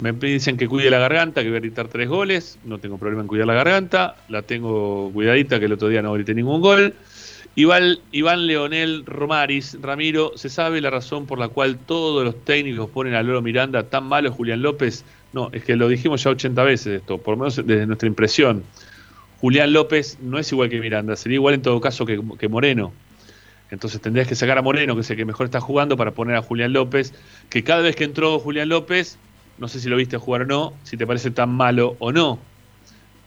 Me dicen que cuide la garganta, que voy a gritar tres goles. No tengo problema en cuidar la garganta. La tengo cuidadita, que el otro día no grité ningún gol. Iván, Iván Leonel Romaris, Ramiro, ¿se sabe la razón por la cual todos los técnicos ponen a Loro Miranda tan malo Julián López? No, es que lo dijimos ya 80 veces esto, por lo menos desde nuestra impresión. Julián López no es igual que Miranda, sería igual en todo caso que, que Moreno. Entonces tendrías que sacar a Moreno, que es el que mejor está jugando, para poner a Julián López, que cada vez que entró Julián López, no sé si lo viste jugar o no, si te parece tan malo o no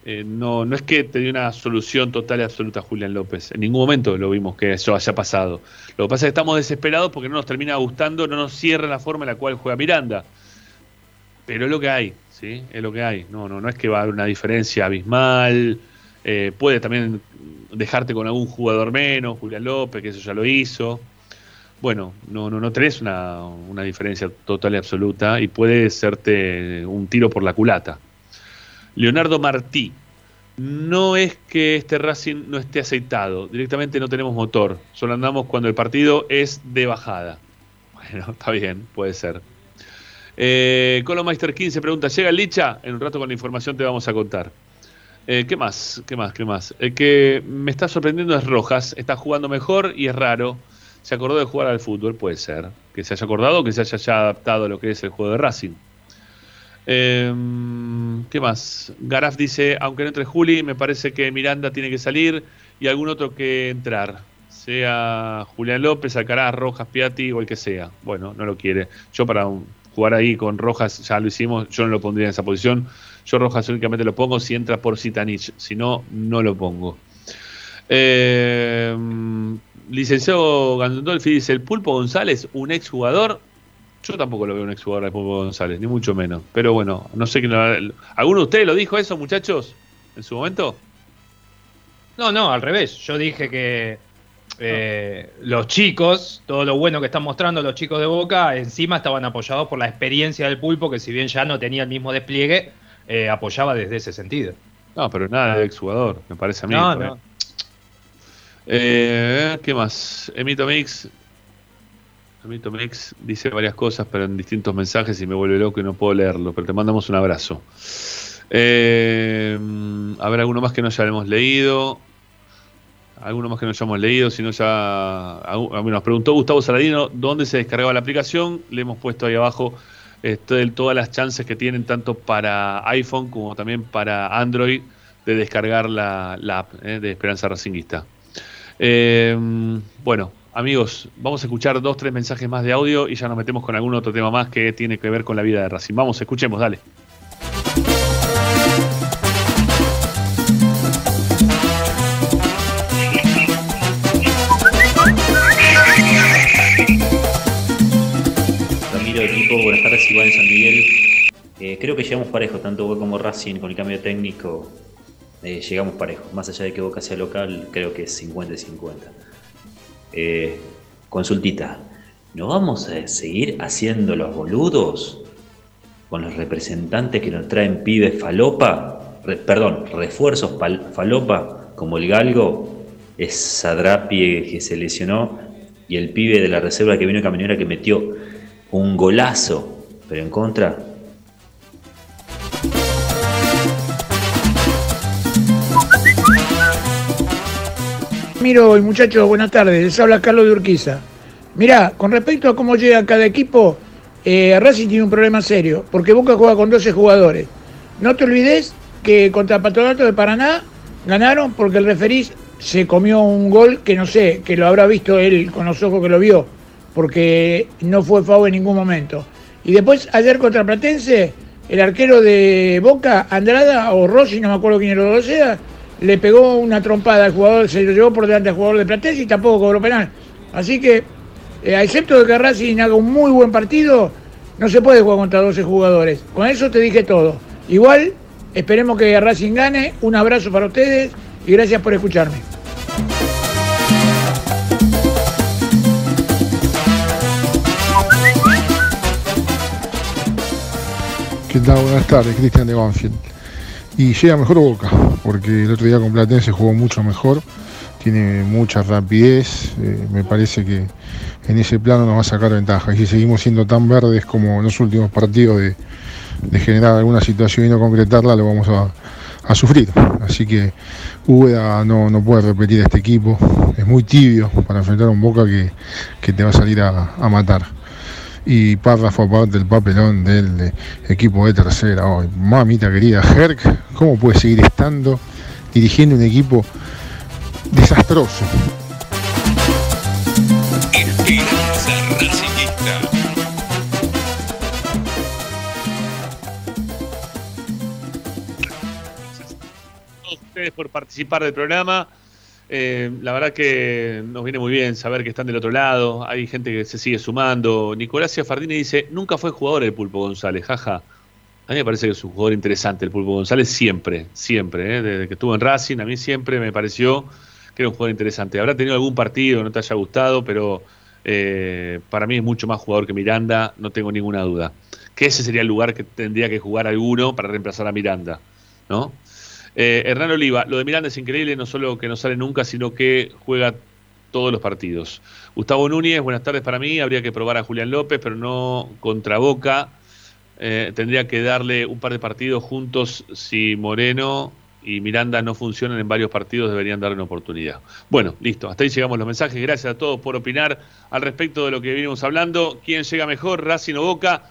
eh, no, no es que te dio una solución total y absoluta Julián López. En ningún momento lo vimos que eso haya pasado. Lo que pasa es que estamos desesperados porque no nos termina gustando, no nos cierra la forma en la cual juega Miranda. Pero es lo que hay, ¿sí? Es lo que hay. No, no, no es que va a haber una diferencia abismal. Eh, puede también dejarte con algún jugador menos, Julián López, que eso ya lo hizo. Bueno, no, no, no tenés una, una diferencia total y absoluta y puede serte un tiro por la culata. Leonardo Martí. No es que este Racing no esté aceitado, directamente no tenemos motor, solo andamos cuando el partido es de bajada. Bueno, está bien, puede ser. Eh, Colomeister 15 pregunta, ¿llega Licha? En un rato con la información te vamos a contar. Eh, ¿Qué más? ¿Qué más? ¿Qué más? El que me está sorprendiendo es Rojas, está jugando mejor y es raro. Se acordó de jugar al fútbol, puede ser. Que se haya acordado que se haya ya adaptado a lo que es el juego de Racing. Em, ¿Qué más? Garaf dice, aunque no entre Juli, me parece que Miranda tiene que salir y algún otro que entrar. Sea Julián López, Alcaraz, Rojas, Piatti o el que sea. Bueno, no lo quiere. Yo para jugar ahí con Rojas, ya lo hicimos, yo no lo pondría en esa posición. Yo Rojas únicamente lo pongo si entra por Sitanich. Si no, no lo pongo. Em, licenciado Gandolfi dice, el Pulpo González, un ex jugador, yo tampoco lo veo un exjugador de Pulpo González, ni mucho menos. Pero bueno, no sé quién lo ¿Alguno de ustedes lo dijo eso, muchachos, en su momento? No, no, al revés. Yo dije que eh, los chicos, todo lo bueno que están mostrando los chicos de Boca, encima estaban apoyados por la experiencia del Pulpo, que si bien ya no tenía el mismo despliegue, eh, apoyaba desde ese sentido. No, pero nada de exjugador, me parece a mí. No, no. Eh, ¿Qué más? Emito Mix Amito Mex dice varias cosas, pero en distintos mensajes y me vuelve loco y no puedo leerlo, pero te mandamos un abrazo. Eh, ver, alguno más que no hayamos leído. Alguno más que no hayamos leído, si no ya. Nos preguntó Gustavo Saladino dónde se descargaba la aplicación. Le hemos puesto ahí abajo este, todas las chances que tienen, tanto para iPhone como también para Android, de descargar la, app eh, de Esperanza Racinguista. Eh, bueno, Amigos, vamos a escuchar dos, tres mensajes más de audio y ya nos metemos con algún otro tema más que tiene que ver con la vida de Racing. Vamos, escuchemos, dale. Ramiro, equipo, buenas tardes, Iván San Miguel. Eh, creo que llegamos parejos, tanto Boca como Racing, con el cambio técnico, eh, llegamos parejos. Más allá de que Boca sea local, creo que es 50 y 50. Eh, consultita, ¿no vamos a seguir haciendo los boludos con los representantes que nos traen pibes falopa? perdón, refuerzos falopa, como el galgo, es Sadrapi que se lesionó y el pibe de la reserva que vino camionera que metió un golazo, pero en contra Miro y muchachos, buenas tardes. Les habla Carlos de Urquiza. Mirá, con respecto a cómo llega cada equipo, eh, Racing tiene un problema serio, porque Boca juega con 12 jugadores. No te olvides que contra Patronato de Paraná ganaron porque el referís se comió un gol que no sé, que lo habrá visto él con los ojos que lo vio. porque no fue FAO en ningún momento. Y después, ayer contra Platense, el arquero de Boca, Andrada o Rossi, no me acuerdo quién lo sea, le pegó una trompada al jugador, se lo llevó por delante al jugador de Platense y tampoco cobró penal. Así que, eh, excepto de que Racing haga un muy buen partido, no se puede jugar contra 12 jugadores. Con eso te dije todo. Igual, esperemos que Racing gane. Un abrazo para ustedes y gracias por escucharme. ¿Qué tal? Buenas tardes, Cristian de Banfield. Y llega mejor Boca, porque el otro día con Platense jugó mucho mejor, tiene mucha rapidez, eh, me parece que en ese plano nos va a sacar ventaja. Y si seguimos siendo tan verdes como en los últimos partidos de, generar alguna situación y no concretarla, lo vamos a, a sufrir. Así que Úbeda no, puede repetir este equipo, es muy tibio para enfrentar a un Boca que, te va a salir a, a matar y Parra fue parte del papelón del de equipo de tercera. hoy mamita querida, Herc, ¿cómo puede seguir estando dirigiendo un equipo desastroso? ustedes por participar del programa. Eh, la verdad que nos viene muy bien saber que están del otro lado. Hay gente que se sigue sumando. Nicolás Ciafardini dice: Nunca fue jugador el Pulpo González, jaja. A mí me parece que es un jugador interesante el Pulpo González, siempre, siempre. ¿eh? Desde que estuvo en Racing, a mí siempre me pareció que era un jugador interesante. Habrá tenido algún partido que no te haya gustado, pero eh, para mí es mucho más jugador que Miranda, no tengo ninguna duda. Que ese sería el lugar que tendría que jugar alguno para reemplazar a Miranda, ¿no? Eh, Hernán Oliva, lo de Miranda es increíble, no solo que no sale nunca, sino que juega todos los partidos. Gustavo Núñez, buenas tardes para mí. Habría que probar a Julián López, pero no contra Boca. Eh, tendría que darle un par de partidos juntos si Moreno y Miranda no funcionan en varios partidos, deberían darle una oportunidad. Bueno, listo, hasta ahí llegamos los mensajes. Gracias a todos por opinar al respecto de lo que venimos hablando. ¿Quién llega mejor, Racing o Boca?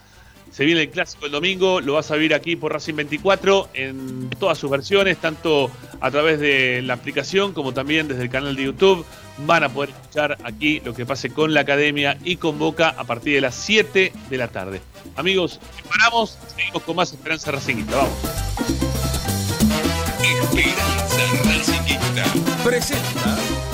Se viene el clásico el domingo, lo vas a vivir aquí por Racing 24 en todas sus versiones, tanto a través de la aplicación como también desde el canal de YouTube. Van a poder escuchar aquí lo que pase con la academia y con Boca a partir de las 7 de la tarde. Amigos, paramos, seguimos con más Esperanza Racingista. Vamos. Esperanza Racingista presenta.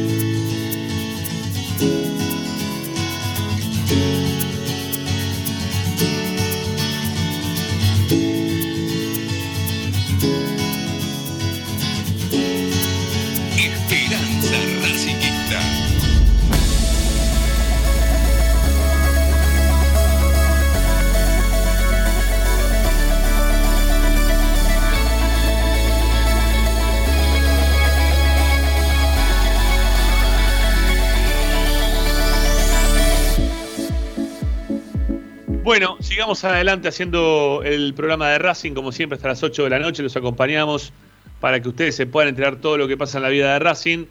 Bueno, sigamos adelante haciendo el programa de Racing, como siempre, hasta las 8 de la noche. Los acompañamos para que ustedes se puedan enterar todo lo que pasa en la vida de Racing.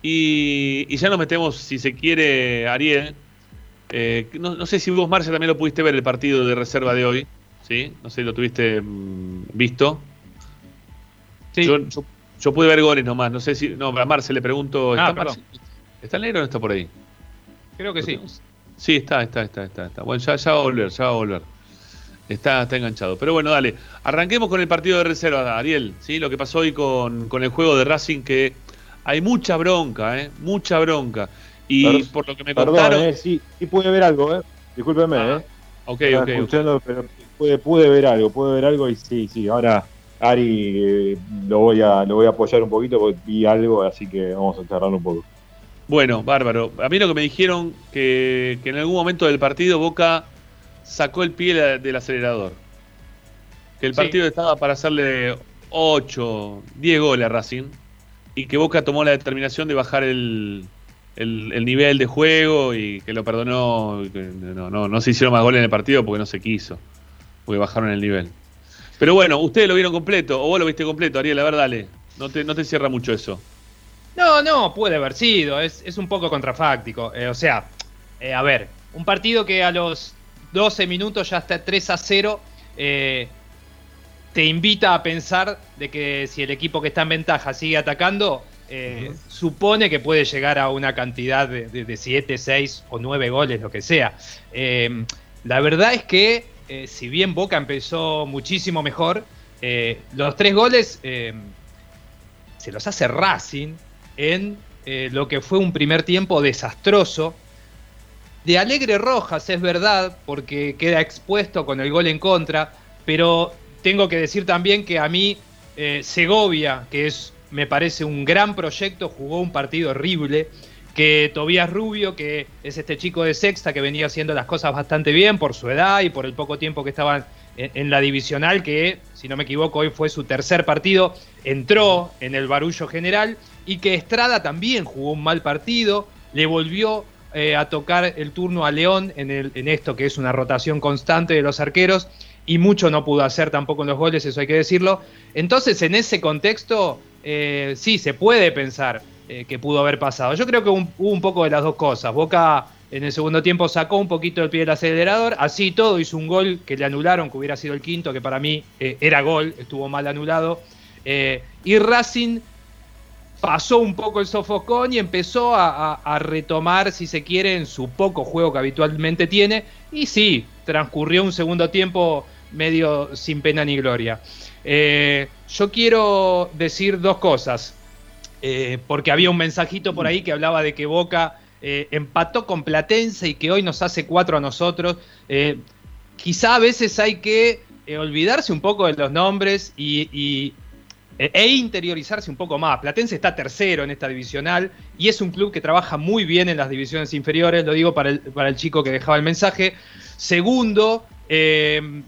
Y, y ya nos metemos, si se quiere, Ariel. Eh, no, no sé si vos, Marcia, también lo pudiste ver el partido de reserva de hoy. ¿Sí? No sé si lo tuviste mm, visto. Sí. Yo, yo- yo pude ver goles nomás. No sé si. No, a Marce le pregunto. Ah, ¿Está. Marce? ¿Está el negro o no está por ahí? Creo que sí. Sí, está, está, está, está, está. Bueno, ya, ya va a volver, ya va a volver. Está, está enganchado. Pero bueno, dale. Arranquemos con el partido de reserva, Ariel. ¿sí? Lo que pasó hoy con, con el juego de Racing, que hay mucha bronca, ¿eh? Mucha bronca. Y Per- por lo que me Perdón, contaron. eh, sí, sí pude ver algo, ¿eh? Discúlpeme, Ah, ¿eh? ok, Estaba ok, escuchando, pero pude, pude ver algo, pude ver algo y sí, sí. Ahora Ari eh, lo voy a lo voy a apoyar un poquito porque vi algo, así que vamos a charlar un poco. Bueno, bárbaro. A mí lo que me dijeron que, que en algún momento del partido Boca sacó el pie la- del acelerador. que el partido estaba para hacerle 8, 10 goles a Racing y que Boca tomó la determinación de bajar el, el, nivel de juego y que lo perdonó. no, no, no se hicieron más goles en el partido porque no se quiso, porque bajaron el nivel. Pero bueno, ustedes lo vieron completo, o vos lo viste completo, Ariel, a ver, dale. No te, no te cierra mucho eso. No, no, puede haber sido, es, un poco contrafáctico. Eh, o sea, eh, a ver, un partido que a los 12 minutos ya está 3 a 0, eh, te invita a pensar de que si el equipo que está en ventaja sigue atacando, supone que puede llegar a una cantidad de, 7, 6 o 9 goles, lo que sea. la verdad es que, si bien Boca empezó muchísimo mejor, los tres goles se los hace Racing en eh, lo que fue un primer tiempo desastroso. De Alegre Rojas, es verdad, porque queda expuesto con el gol en contra, pero tengo que decir también que a mí eh, Segovia, que es, me parece un gran proyecto, jugó un partido horrible, que Tobías Rubio, que es este chico de sexta que venía haciendo las cosas bastante bien por su edad y por el poco tiempo que estaba en la divisional, que si no me equivoco hoy fue su tercer partido, entró en el barullo general y que Estrada también jugó un mal partido, le volvió eh, a tocar el turno a León en, el, en esto que es una rotación constante de los arqueros y mucho no pudo hacer tampoco en los goles, eso hay que decirlo. Entonces en ese contexto eh, sí se puede pensar eh, que pudo haber pasado. Yo creo que hubo un, poco de las dos cosas. Boca en el segundo tiempo sacó un poquito el pie del acelerador, así todo hizo un gol que le anularon, que hubiera sido el quinto, que para mí era gol, estuvo mal anulado. y Racing pasó un poco el sofocón y empezó a, retomar, si se quiere, en su poco juego que habitualmente tiene. Y sí, transcurrió un segundo tiempo medio sin pena ni gloria. Eh, yo quiero decir dos cosas, eh, porque había un mensajito por ahí que hablaba de que Boca eh, empató con Platense y que hoy nos hace cuatro a nosotros. quizá a veces hay que olvidarse un poco de los nombres y, e, e interiorizarse un poco más. Platense está tercero en esta divisional y es un club que trabaja muy bien en las divisiones inferiores, lo digo para el, chico que dejaba el mensaje. Segundo, eh,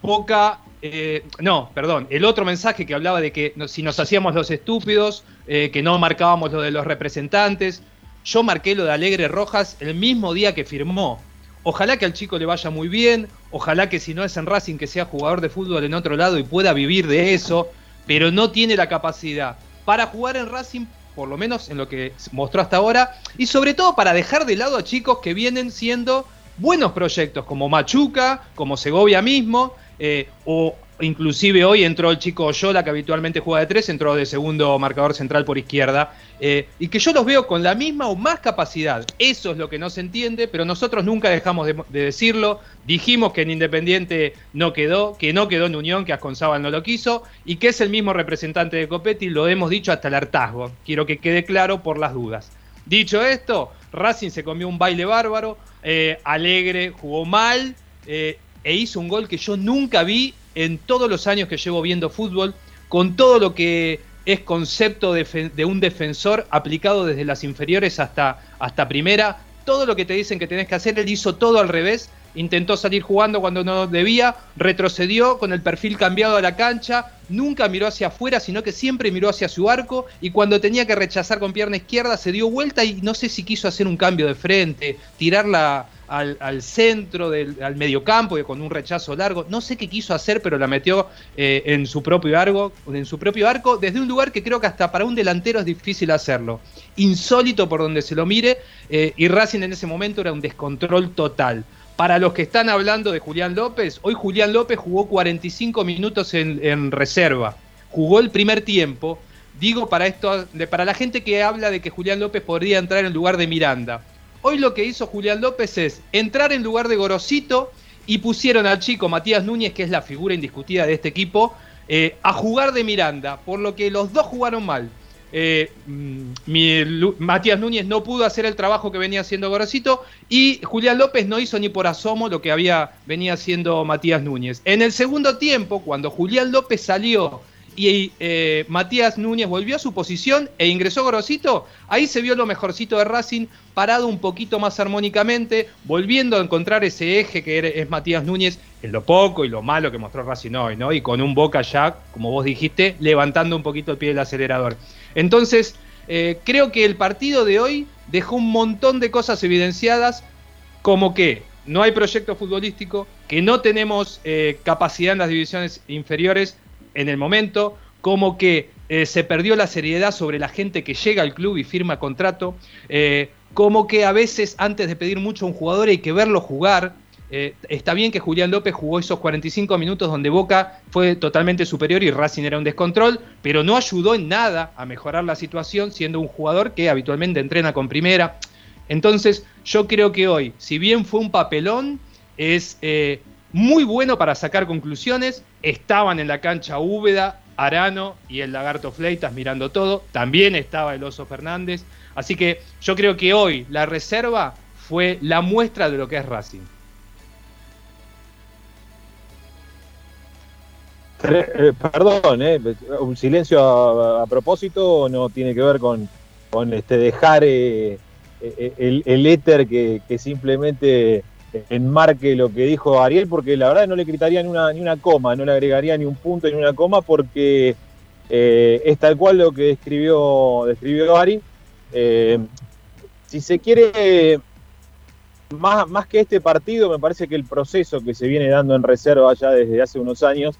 poca... Eh, no, perdón, el otro mensaje que hablaba de que si nos hacíamos los estúpidos, eh, que no marcábamos lo de los representantes, yo marqué lo de Alegre Rojas el mismo día que firmó. Ojalá que al chico le vaya muy bien, ojalá que si no es en Racing que sea jugador de fútbol en otro lado y pueda vivir de eso pero no tiene la capacidad para jugar en Racing, por lo menos en lo que mostró hasta ahora, y sobre todo para dejar de lado a chicos que vienen siendo buenos proyectos, como Machuca, como Segovia mismo, eh, o Inclusive hoy entró el chico Yola, que habitualmente juega de tres, entró de segundo marcador central por izquierda. Eh, y que yo los veo con la misma o más capacidad. Eso es lo que no se entiende, pero nosotros nunca dejamos de, decirlo. Dijimos que en Independiente no quedó, que no quedó en Unión, que Asconzábal no lo quiso, y que es el mismo representante de Copetti, lo hemos dicho hasta el hartazgo. Quiero que quede claro por las dudas. Dicho esto, Racing se comió un baile bárbaro, eh, Alegre jugó mal eh, e hizo un gol que yo nunca vi en todos los años que llevo viendo fútbol, con todo lo que es concepto de, un defensor aplicado desde las inferiores hasta, hasta primera, todo lo que te dicen que tenés que hacer, él hizo todo al revés, intentó salir jugando cuando no debía, retrocedió con el perfil cambiado a la cancha, nunca miró hacia afuera, sino que siempre miró hacia su arco y cuando tenía que rechazar con pierna izquierda se dio vuelta y no sé si quiso hacer un cambio de frente, tirarla al, centro, del, al mediocampo, con un rechazo largo. No sé qué quiso hacer, pero la metió eh, en, su propio arco, en su propio arco, desde un lugar que creo que hasta para un delantero es difícil hacerlo. Insólito por donde se lo mire, eh, y Racing en ese momento era un descontrol total. Para los que están hablando de Julián López, hoy Julián López jugó 45 minutos en, reserva. Jugó el primer tiempo. Digo para esto, para la gente que habla de que Julián López podría entrar en lugar de Miranda. Hoy lo que hizo Julián López es entrar en lugar de Gorosito y pusieron al chico Matías Núñez, que es la figura indiscutida de este equipo, eh, a jugar de Miranda, por lo que los dos jugaron mal. Eh, mm, Matías Núñez no pudo hacer el trabajo que venía haciendo Gorosito y Julián López no hizo ni por asomo lo que había venía haciendo Matías Núñez. En el segundo tiempo, cuando Julián López salió y eh, Matías Núñez volvió a su posición e ingresó Gorosito, ahí se vio lo mejorcito de Racing, parado un poquito más armónicamente, volviendo a encontrar ese eje que es Matías Núñez, en lo poco y lo malo que mostró Racing hoy, ¿no? Y con un Boca ya, como vos dijiste, levantando un poquito el pie del acelerador. Entonces, eh, creo que el partido de hoy dejó un montón de cosas evidenciadas, como que no hay proyecto futbolístico, que no tenemos eh, capacidad en las divisiones inferiores en el momento, como que eh, se perdió la seriedad sobre la gente que llega al club y firma contrato, eh, como que a veces antes de pedir mucho a un jugador hay que verlo jugar. está bien que Julián López jugó esos 45 minutos donde Boca fue totalmente superior y Racing era un descontrol, pero no ayudó en nada a mejorar la situación siendo un jugador que habitualmente entrena con primera. Entonces, yo creo que hoy, si bien fue un papelón, es eh, muy bueno para sacar conclusiones. Estaban en la cancha Úbeda, Arano y el Lagarto Fleitas mirando todo. También estaba el Oso Fernández. Así que yo creo que hoy la reserva fue la muestra de lo que es Racing. Eh, perdón, eh, un silencio a, propósito no tiene que ver con, este dejar el, el éter que, simplemente enmarque lo que dijo Ariel, porque la verdad no le quitaría ni una, ni una coma, no le agregaría ni un punto ni una coma, porque eh, es tal cual lo que describió, describió Ari. Eh, si se quiere, más, más que este partido, me parece que el proceso que se viene dando en reserva ya desde hace unos años,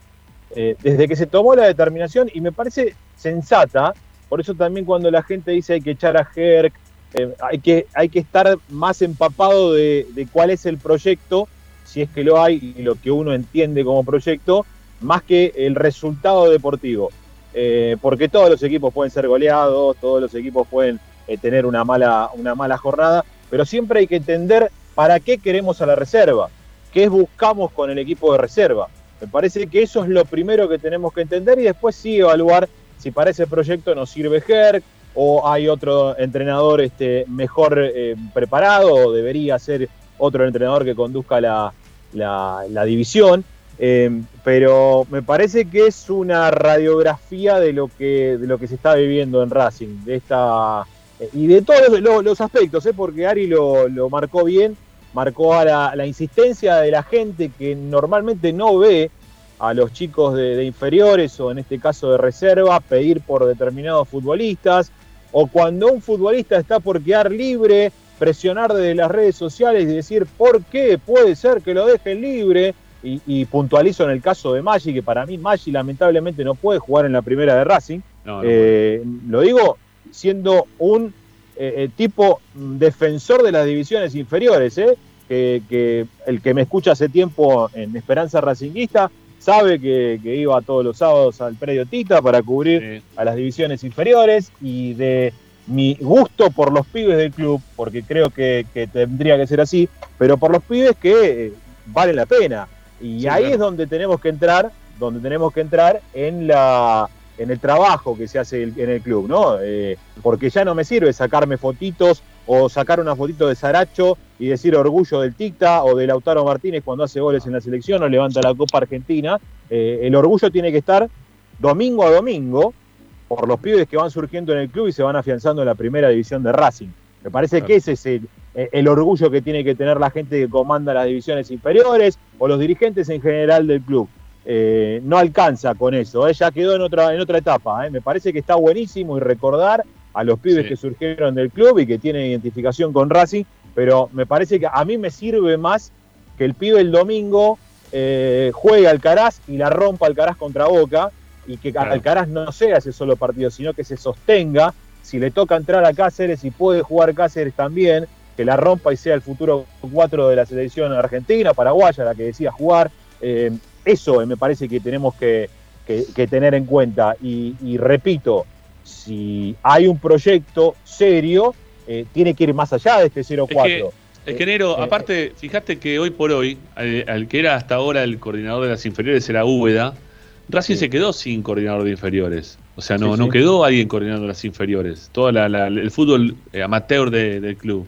eh, desde que se tomó la determinación, y me parece sensata, por eso también cuando la gente dice hay que echar a Herc, eh, hay, que, hay que estar más empapado de, cuál es el proyecto, si es que lo hay y lo que uno entiende como proyecto, más que el resultado deportivo. Eh, porque todos los equipos pueden ser goleados, todos los equipos pueden eh, tener una mala, una mala jornada, pero siempre hay que entender para qué queremos a la reserva, qué buscamos con el equipo de reserva. Me parece que eso es lo primero que tenemos que entender y después sí evaluar si para ese proyecto nos sirve GERC, o hay otro entrenador este, mejor eh, preparado o debería ser otro entrenador que conduzca la, división. Eh, pero me parece que es una radiografía de lo que, de lo que se está viviendo en Racing, de esta eh, y de todos los, aspectos, porque Ari lo, marcó bien, marcó a la, insistencia de la gente que normalmente no ve a los chicos de, inferiores o en este caso de reserva pedir por determinados futbolistas, o cuando un futbolista está por quedar libre, presionar desde las redes sociales y decir por qué puede ser que lo dejen libre. Y, puntualizo en el caso de Maggi, que para mí Maggi lamentablemente no puede jugar en la primera de Racing. Eh, lo digo siendo un eh, eh, tipo defensor de las divisiones inferiores, que, el que me escucha hace tiempo en Esperanza Racinguista sabe que, iba todos los sábados al predio Tita para cubrir a las divisiones inferiores y de mi gusto por los pibes del club, porque creo que, tendría que ser así, pero por los pibes que eh, valen la pena. Y ahí es donde tenemos que entrar, donde tenemos que entrar en la en el trabajo que se hace en el club, ¿no? Eh, porque ya no me sirve sacarme fotitos o sacar una fotito de Saracho y decir orgullo del Ticta o de Lautaro Martínez cuando hace goles en la selección o levanta la Copa Argentina. Eh, el orgullo tiene que estar domingo a domingo por los pibes que van surgiendo en el club y se van afianzando en la primera división de Racing. Me parece que ese es el, orgullo que tiene que tener la gente que comanda las divisiones inferiores o los dirigentes en general del club. Eh, no alcanza con eso, ¿eh? ya quedó en otra, en otra etapa. Me parece que está buenísimo y recordar a los pibes que surgieron del club y que tienen identificación con Racing, pero me parece que a mí me sirve más que el pibe el domingo eh, juegue Alcaraz y la rompa Alcaraz contra Boca y que Alcaraz no sea ese solo partido, sino que se sostenga. Si le toca entrar a Cáceres y puede jugar Cáceres también, que la rompa y sea el futuro 4 de la selección argentina, paraguaya, la que decía jugar. Eh, eso me parece que tenemos que, tener en cuenta. y repito, si hay un proyecto serio, eh, tiene que ir más allá de este 0-4. Es que, Nero, eh, aparte, fíjate que hoy por hoy, al, que era hasta ahora el coordinador de las inferiores era Úbeda, Racing se quedó sin coordinador de inferiores. O sea, no, no quedó alguien coordinando las inferiores. Todo el fútbol eh, amateur del club.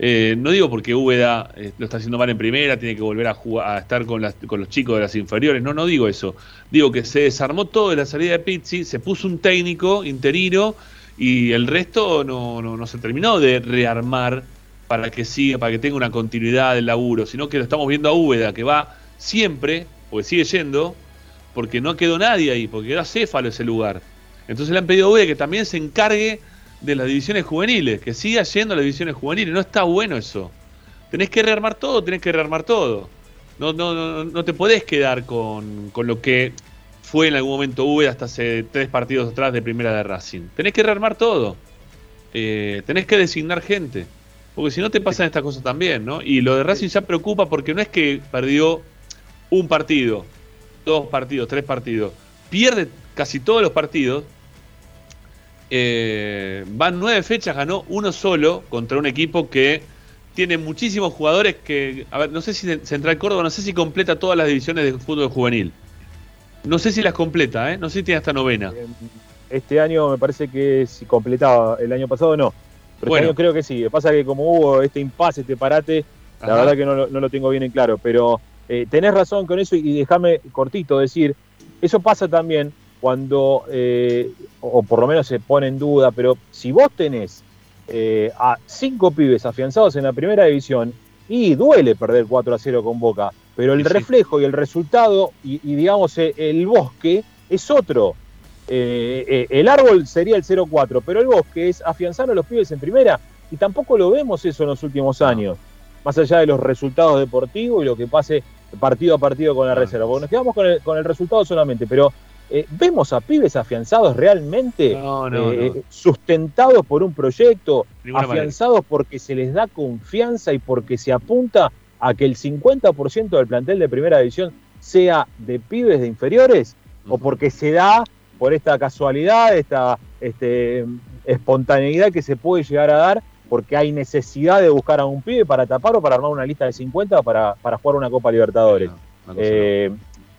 Eh, no digo porque Úbeda eh, lo está haciendo mal en primera, tiene que volver a, jugar, a estar con, con los chicos de las inferiores. No, no digo eso. Digo que se desarmó todo de la salida de Pizzi, se puso un técnico interino y el resto no, no, se terminó de rearmar para que siga, para que tenga una continuidad del laburo, sino que lo estamos viendo a Úbeda, que va siempre, porque sigue yendo, porque no quedó nadie ahí, porque era céfalo ese lugar. Entonces le han pedido a Úbeda que también se encargue de las divisiones juveniles, que siga yendo a las divisiones juveniles. No está bueno eso. Tenés que rearmar todo, tenés que rearmar todo. No, no, no, no te podés quedar con, con lo que fue en algún momento V hasta hace tres partidos atrás de primera de Racing. Tenés que rearmar todo. Eh, tenés que designar gente. Porque si no te pasan estas cosas también, ¿no? Y lo de Racing ya preocupa porque no es que perdió un partido, dos partidos, tres partidos. Pierde casi todos los partidos eh, van nueve fechas, ganó uno solo contra un equipo que tiene muchísimos jugadores que, a ver, no sé si Central Córdoba, no sé si completa todas las divisiones de fútbol juvenil. No sé si las completa, ¿eh? no sé si tiene hasta novena. Este año me parece que si completaba, el año pasado no. Pero este año creo que sí. Pasa que como hubo este impasse, este parate, la verdad que no, lo tengo bien en claro. Pero eh, tenés razón con eso y déjame cortito decir, eso pasa también cuando, eh, o por lo menos se pone en duda, pero si vos tenés eh, a cinco pibes afianzados en la primera división, y duele perder 4 a 0 con Boca, pero el reflejo y el resultado, y, digamos eh, el bosque, es otro. el árbol sería el 0-4, pero el bosque es afianzar a los pibes en primera, y tampoco lo vemos eso en los últimos años, más allá de los resultados deportivos y lo que pase partido a partido con la reserva, porque nos quedamos con el, con el resultado solamente, pero eh, ¿Vemos a pibes afianzados realmente eh, sustentados por un proyecto, afianzados porque se les da confianza y porque se apunta a que el 50% del plantel de primera división sea de pibes de inferiores? ¿O porque se da por esta casualidad, esta este, espontaneidad que se puede llegar a dar porque hay necesidad de buscar a un pibe para tapar o para armar una lista de 50 para, para jugar una Copa Libertadores? Eh,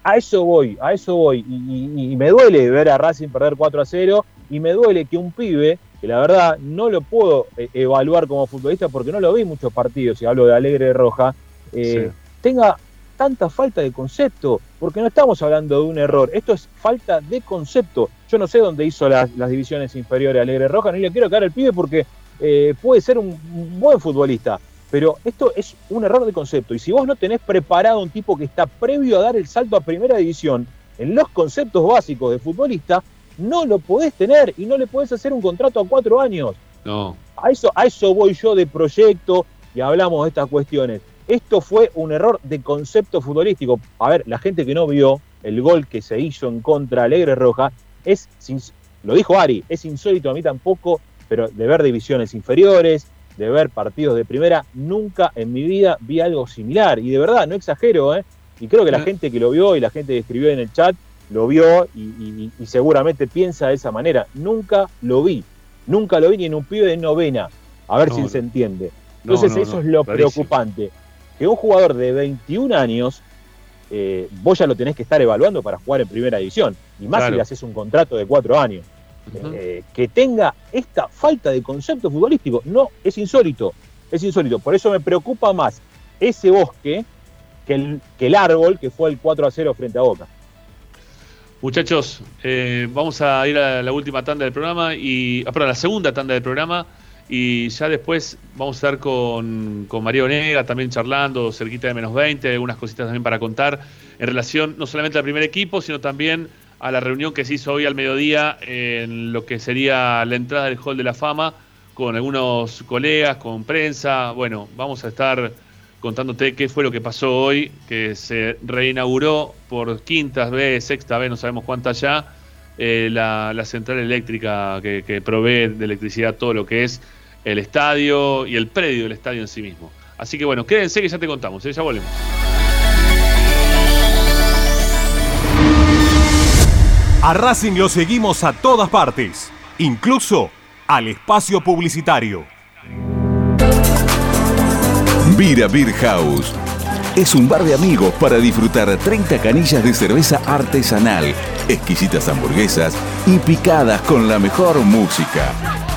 a eso voy, a eso voy. Y, me duele ver a Racing perder 4 a 0 y me duele que un pibe, que la verdad no lo puedo eh, evaluar como futbolista porque no lo vi muchos partidos, y hablo de Alegre Roja, eh, tenga tanta falta de concepto, porque no estamos hablando de un error, esto es falta de concepto. Yo no sé dónde hizo las, divisiones inferiores Alegre Roja, ni le quiero caer al pibe porque eh, puede ser un buen futbolista, pero esto es un error de concepto. Y si vos no tenés preparado un tipo que está previo a dar el salto a primera división en los conceptos básicos de futbolista, no lo podés tener y no le podés hacer un contrato a cuatro años. No. A eso, a eso voy yo de proyecto y hablamos de estas cuestiones. Esto fue un error de concepto futbolístico. A ver, la gente que no vio el gol que se hizo en contra Alegre Roja, es, lo dijo Ari, es insólito a mí tampoco, pero de ver divisiones inferiores, de ver partidos de primera, nunca en mi vida vi algo similar. Y de verdad, no exagero, ¿eh? Y creo que la gente que lo vio y la gente que escribió en el chat lo vio y, seguramente piensa de esa manera. Nunca lo vi. Nunca lo vi ni en un pibe de novena. A ver si se entiende. Entonces eso es lo preocupante. Que un jugador de 21 años, eh, vos ya lo tenés que estar evaluando para jugar en primera división. Y más si le haces un contrato de cuatro años. Eh, que tenga esta falta de concepto futbolístico. No, es insólito, es insólito. Por eso me preocupa más ese bosque que el, que el árbol que fue el 4 a 0 frente a Boca. Muchachos, eh, vamos a ir a la última tanda del programa y. Ah, la segunda tanda del programa. Y ya después vamos a estar con, con María Onega también charlando, cerquita de menos 20, algunas cositas también para contar en relación no solamente al primer equipo, sino también a la reunión que se hizo hoy al mediodía en lo que sería la entrada del Hall de la Fama con algunos colegas, con prensa. Bueno, vamos a estar contándote qué fue lo que pasó hoy, que se reinauguró por quinta vez, sexta vez, no sabemos cuántas ya, eh, la, central eléctrica que provee de electricidad todo lo que es el estadio y el predio del estadio en sí mismo. Así que bueno, quédense que ya te contamos, ¿eh? ya volvemos. A Racing lo seguimos a todas partes, incluso al espacio publicitario. Vira Beer House. Es un bar de amigos para disfrutar 30 canillas de cerveza artesanal, exquisitas hamburguesas y picadas con la mejor música.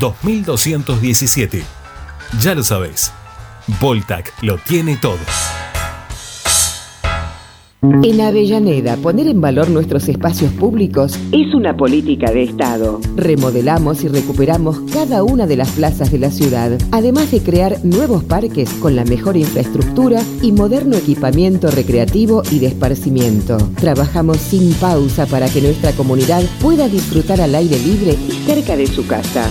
2217. Ya lo sabés, Voltac lo tiene todo. En Avellaneda, poner en valor nuestros espacios públicos es una política de Estado. Remodelamos y recuperamos cada una de las plazas de la ciudad, además de crear nuevos parques con la mejor infraestructura y moderno equipamiento recreativo y de esparcimiento. Trabajamos sin pausa para que nuestra comunidad pueda disfrutar al aire libre y cerca de su casa.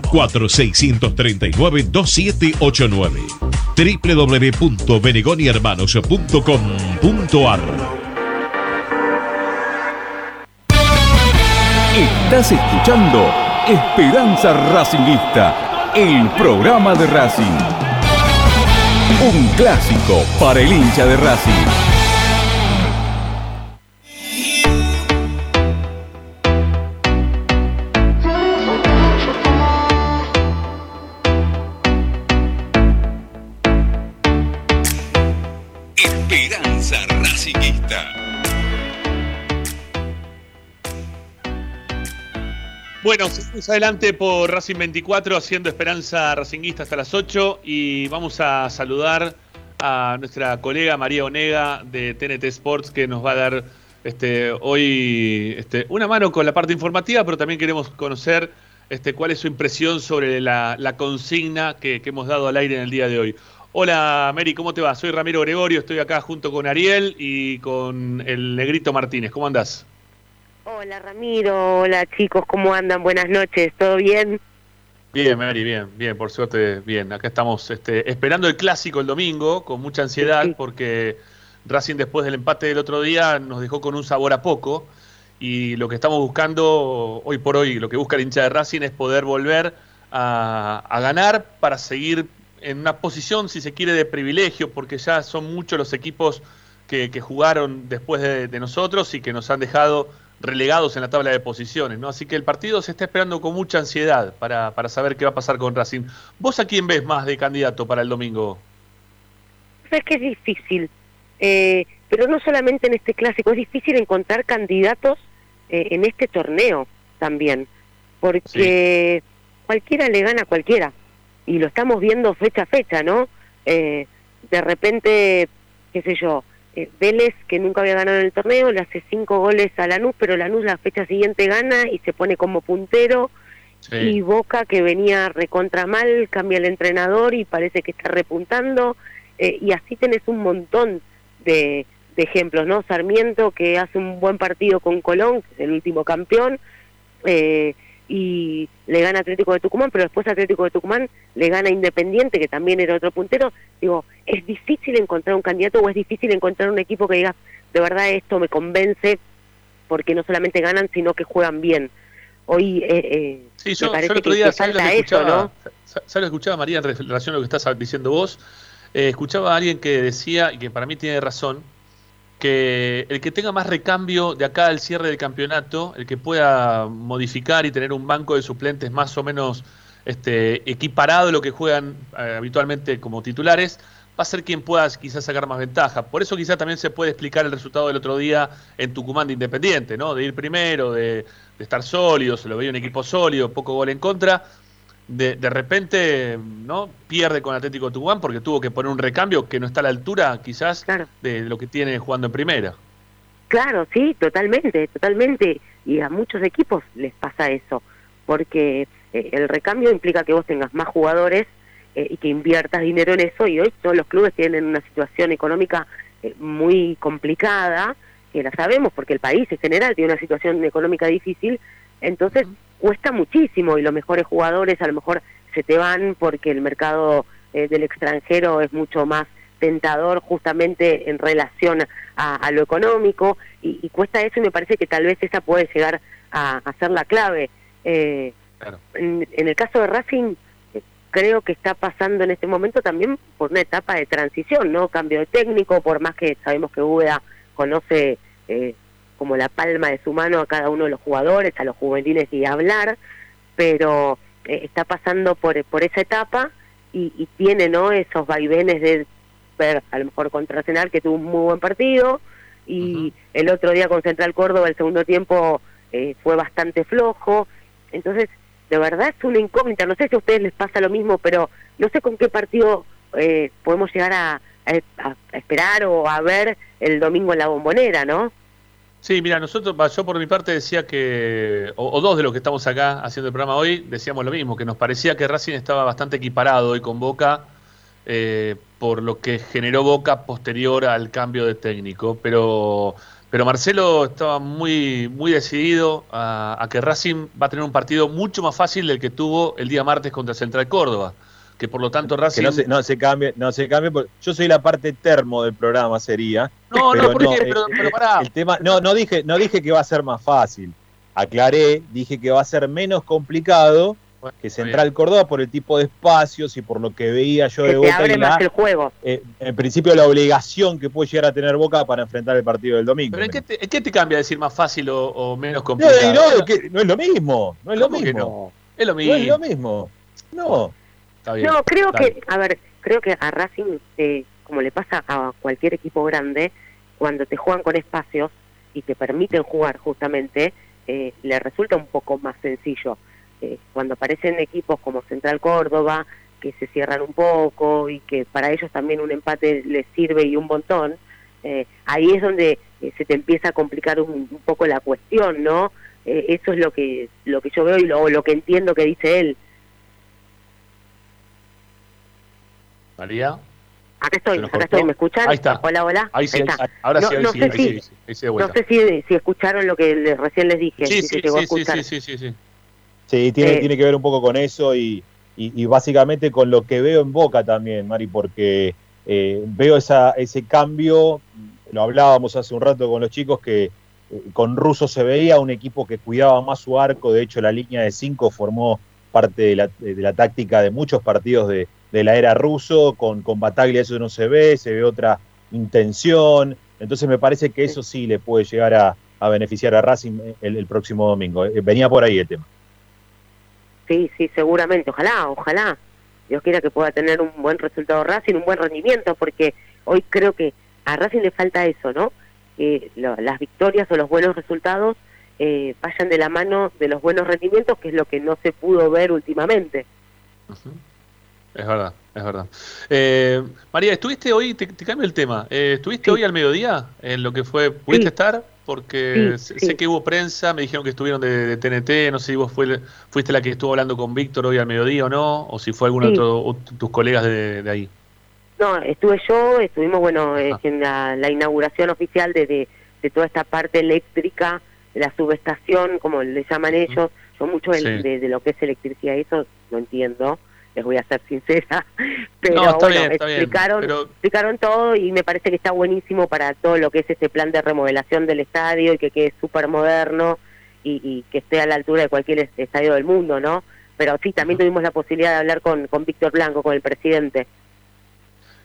4639-2789 www.benegonihermanos.com.ar Estás escuchando Esperanza Racingista, el programa de Racing. Un clásico para el hincha de Racing. Bueno, seguimos adelante por Racing 24 haciendo Esperanza Racinguista hasta las 8 y vamos a saludar a nuestra colega María Onega de TNT Sports que nos va a dar este, hoy este, una mano con la parte informativa, pero también queremos conocer este, cuál es su impresión sobre la, consigna que, hemos dado al aire en el día de hoy. Hola Mary, ¿cómo te va? Soy Ramiro Gregorio, estoy acá junto con Ariel y con el Negrito Martínez. ¿Cómo andás? Hola Ramiro, hola chicos, ¿cómo andan? Buenas noches, ¿todo bien? Bien, Mary, bien, bien, por suerte, bien. Acá estamos este, esperando el clásico el domingo con mucha ansiedad porque Racing después del empate del otro día nos dejó con un sabor a poco y lo que estamos buscando hoy por hoy, lo que busca el hincha de Racing es poder volver a, ganar para seguir en una posición, si se quiere, de privilegio, porque ya son muchos los equipos que, jugaron después de, de nosotros y que nos han dejado relegados en la tabla de posiciones, ¿no? Así que el partido se está esperando con mucha ansiedad para, para saber qué va a pasar con Racing. ¿Vos a quién ves más de candidato para el domingo? Es que es difícil, eh, pero no solamente en este clásico, es difícil encontrar candidatos eh, en este torneo también, porque cualquiera le gana a cualquiera, y lo estamos viendo fecha a fecha, ¿no? Eh, de repente, qué sé yo, eh, Vélez, que nunca había ganado en el torneo, le hace cinco goles a Lanús, pero Lanús la fecha siguiente gana y se pone como puntero. Y Boca, que venía recontra mal, cambia el entrenador y parece que está repuntando. Eh, y así tenés un montón de, de, ejemplos, ¿no? Sarmiento, que hace un buen partido con Colón, que es el último campeón. Eh, y le gana Atlético de Tucumán, pero después Atlético de Tucumán le gana Independiente, que también era otro puntero. Digo, es difícil encontrar un candidato o es difícil encontrar un equipo que diga, de verdad esto me convence, porque no solamente ganan, sino que juegan bien. Hoy eh, eh sí, yo, el otro día, falta eso, ¿no? ¿sabes lo escuchaba, María, en relación a lo que estás diciendo vos? Eh, escuchaba a alguien que decía, y que para mí tiene razón, que el que tenga más recambio de acá al cierre del campeonato, el que pueda modificar y tener un banco de suplentes más o menos este, equiparado a lo que juegan eh, habitualmente como titulares, va a ser quien pueda quizás sacar más ventaja. Por eso quizás también se puede explicar el resultado del otro día en Tucumán de Independiente, ¿no? De ir primero, de, de estar sólido, se lo veía un equipo sólido, poco gol en contra, de, de repente no pierde con Atlético Tucumán porque tuvo que poner un recambio que no está a la altura quizás de lo que tiene jugando en primera. Claro, sí, totalmente, totalmente. Y a muchos equipos les pasa eso, porque eh, el recambio implica que vos tengas más jugadores eh, y que inviertas dinero en eso. Y hoy todos los clubes tienen una situación económica eh, muy complicada, que la sabemos porque el país en general tiene una situación económica difícil. Entonces, cuesta muchísimo y los mejores jugadores a lo mejor se te van porque el mercado eh, del extranjero es mucho más tentador justamente en relación a, lo económico y, cuesta eso y me parece que tal vez esa puede llegar a, ser la clave. Eh, en, el caso de Racing creo que está pasando en este momento también por una etapa de transición, ¿no? Cambio de técnico, por más que sabemos que Ueda conoce eh, como la palma de su mano a cada uno de los jugadores, a los juveniles y hablar, pero eh, está pasando por, por esa etapa y, tiene no esos vaivenes de ver a lo mejor contra Arsenal que tuvo un muy buen partido y el otro día con Central Córdoba el segundo tiempo eh, fue bastante flojo, entonces de verdad es una incógnita, no sé si a ustedes les pasa lo mismo, pero no sé con qué partido eh, podemos llegar a, a, esperar o a ver el domingo en la bombonera, ¿no? Sí, mira, nosotros, yo por mi parte decía que, o, dos de los que estamos acá haciendo el programa hoy, decíamos lo mismo, que nos parecía que Racing estaba bastante equiparado hoy con Boca eh, por lo que generó Boca posterior al cambio de técnico, pero, pero Marcelo estaba muy, muy decidido a, a que Racing va a tener un partido mucho más fácil del que tuvo el día martes contra Central Córdoba que por lo tanto Racing... no se, no se cambie, no se cambie, yo soy la parte termo del programa, sería. No, no, porque, pero, pero, pará. El tema, no, no dije, no dije que va a ser más fácil. Aclaré, dije que va a ser menos complicado que Central Córdoba por el tipo de espacios y por lo que veía yo de Boca. Abre más el juego. Eh, en principio la obligación que puede llegar a tener Boca para enfrentar el partido del domingo. ¿Pero en qué, te, qué te, cambia decir más fácil o, menos complicado? No, no, no, es lo mismo. No es lo mismo. Es lo mismo. No es lo mismo. No. No, creo que, a ver, creo que a Racing, eh, como le pasa a cualquier equipo grande, cuando te juegan con espacios y te permiten jugar justamente, eh, le resulta un poco más sencillo. Eh, cuando aparecen equipos como Central Córdoba, que se cierran un poco y que para ellos también un empate les sirve y un montón, ahí es donde se te empieza a complicar un, poco la cuestión, ¿no? eh, eso es lo que lo que yo veo y lo, lo que entiendo que dice él. María. Acá estoy, acá estoy, ¿me escuchan? Ahí está. Hola, hola. Ahí sí, está. ahora no, sí, ahí no sí, sé ahí si, ahí sí, de no sé si, si escucharon lo que le- recién les dije. Sí, si se sí, llegó a sí, sí, sí, sí, sí, sí. Sí, tiene, Eh. tiene que ver un poco con eso y, y- y básicamente con lo que veo en Boca también, Mari, porque eh, veo esa, ese cambio, lo hablábamos hace un rato con los chicos, que eh, con Russo se veía un equipo que cuidaba más su arco, de hecho la línea de cinco formó parte de la, de la táctica de muchos partidos de, de la era ruso, con, con Bataglia eso no se ve, se ve otra intención, entonces me parece que eso sí le puede llegar a, a beneficiar a Racing el, el próximo domingo. Eh, Venía por ahí el tema. Sí, sí, seguramente. Ojalá, ojalá. Dios quiera que pueda tener un buen resultado Racing, un buen rendimiento, porque hoy creo que a Racing le falta eso, ¿no? Que lo- las victorias o los buenos resultados eh, vayan de la mano de los buenos rendimientos, que es lo que no se pudo ver últimamente. Es verdad, es verdad. Eh, María, ¿estuviste hoy, te, te cambio el tema, eh, ¿estuviste hoy al mediodía en lo que fue, pudiste estar? Porque Sí, sé, que hubo prensa, me dijeron que estuvieron de, de TNT, no sé si vos fue, fuiste la que estuvo hablando con Víctor hoy al mediodía o no, o si fue algún Sí. otro, o tus colegas de, de ahí. No, estuve yo, estuvimos, bueno, eh, en la, la inauguración oficial de, de, de toda esta parte eléctrica, de la subestación, como le llaman ellos. Yo mucho de, de lo que es electricidad, eso no entiendo, les voy a ser sincera. Pero No, bueno, bien, está bien, explicaron, pero- explicaron todo y me parece que está buenísimo para todo lo que es este plan de remodelación del estadio y que quede súper moderno y, y que esté a la altura de cualquier est- estadio del mundo, ¿no? Pero sí, también tuvimos la posibilidad de hablar con, con Víctor Blanco, con el presidente.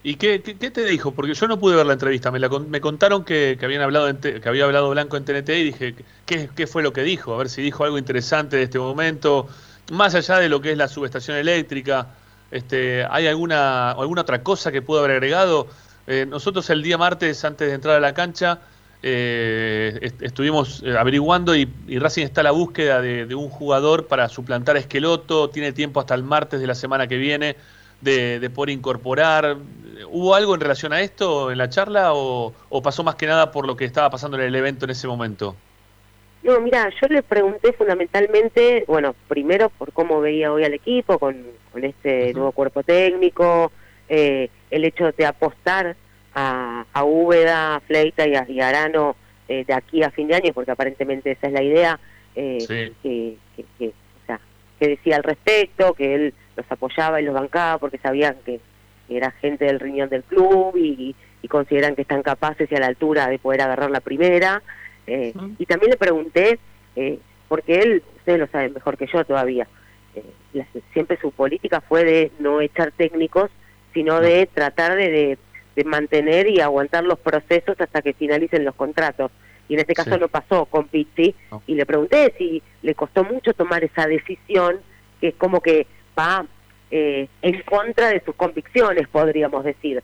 ¿Y qué, qué, qué te dijo? Porque yo no pude ver la entrevista, me, la me contaron que, que habían hablado en T- que había hablado Blanco en TNT y dije, ¿qué, ¿qué fue lo que dijo? A ver si dijo algo interesante de este momento, más allá de lo que es la subestación eléctrica, este, ¿hay alguna, alguna otra cosa que pudo haber agregado? Eh, nosotros el día martes, antes de entrar a la cancha, eh, est- estuvimos eh, averiguando y, y Racing está a la búsqueda de, de un jugador para suplantar a Esqueloto, tiene tiempo hasta el martes de la semana que viene de, de poder incorporar. ¿Hubo algo en relación a esto en la charla o, o pasó más que nada por lo que estaba pasando en el evento en ese momento? No, mira, yo le pregunté fundamentalmente, bueno, primero por cómo veía hoy al equipo, con, con este nuevo cuerpo técnico, eh, el hecho de apostar a, a Úbeda, a Fleita y a, y a Arano eh, de aquí a fin de año, porque aparentemente esa es la idea, eh, Sí. que, que, que, o sea, que decía al respecto, que él los apoyaba y los bancaba porque sabían que era gente del riñón del club y, y consideran que están capaces y a la altura de poder agarrar la primera. Eh, Y también le pregunté, eh, porque él, ustedes lo saben mejor que yo todavía, eh, la- siempre su política fue de no echar técnicos, sino de tratar de, de, de mantener y aguantar los procesos hasta que finalicen los contratos. Y en este caso Sí. no pasó con Pizzi, y le pregunté si le costó mucho tomar esa decisión, que es como que va eh, en contra de sus convicciones, podríamos decir.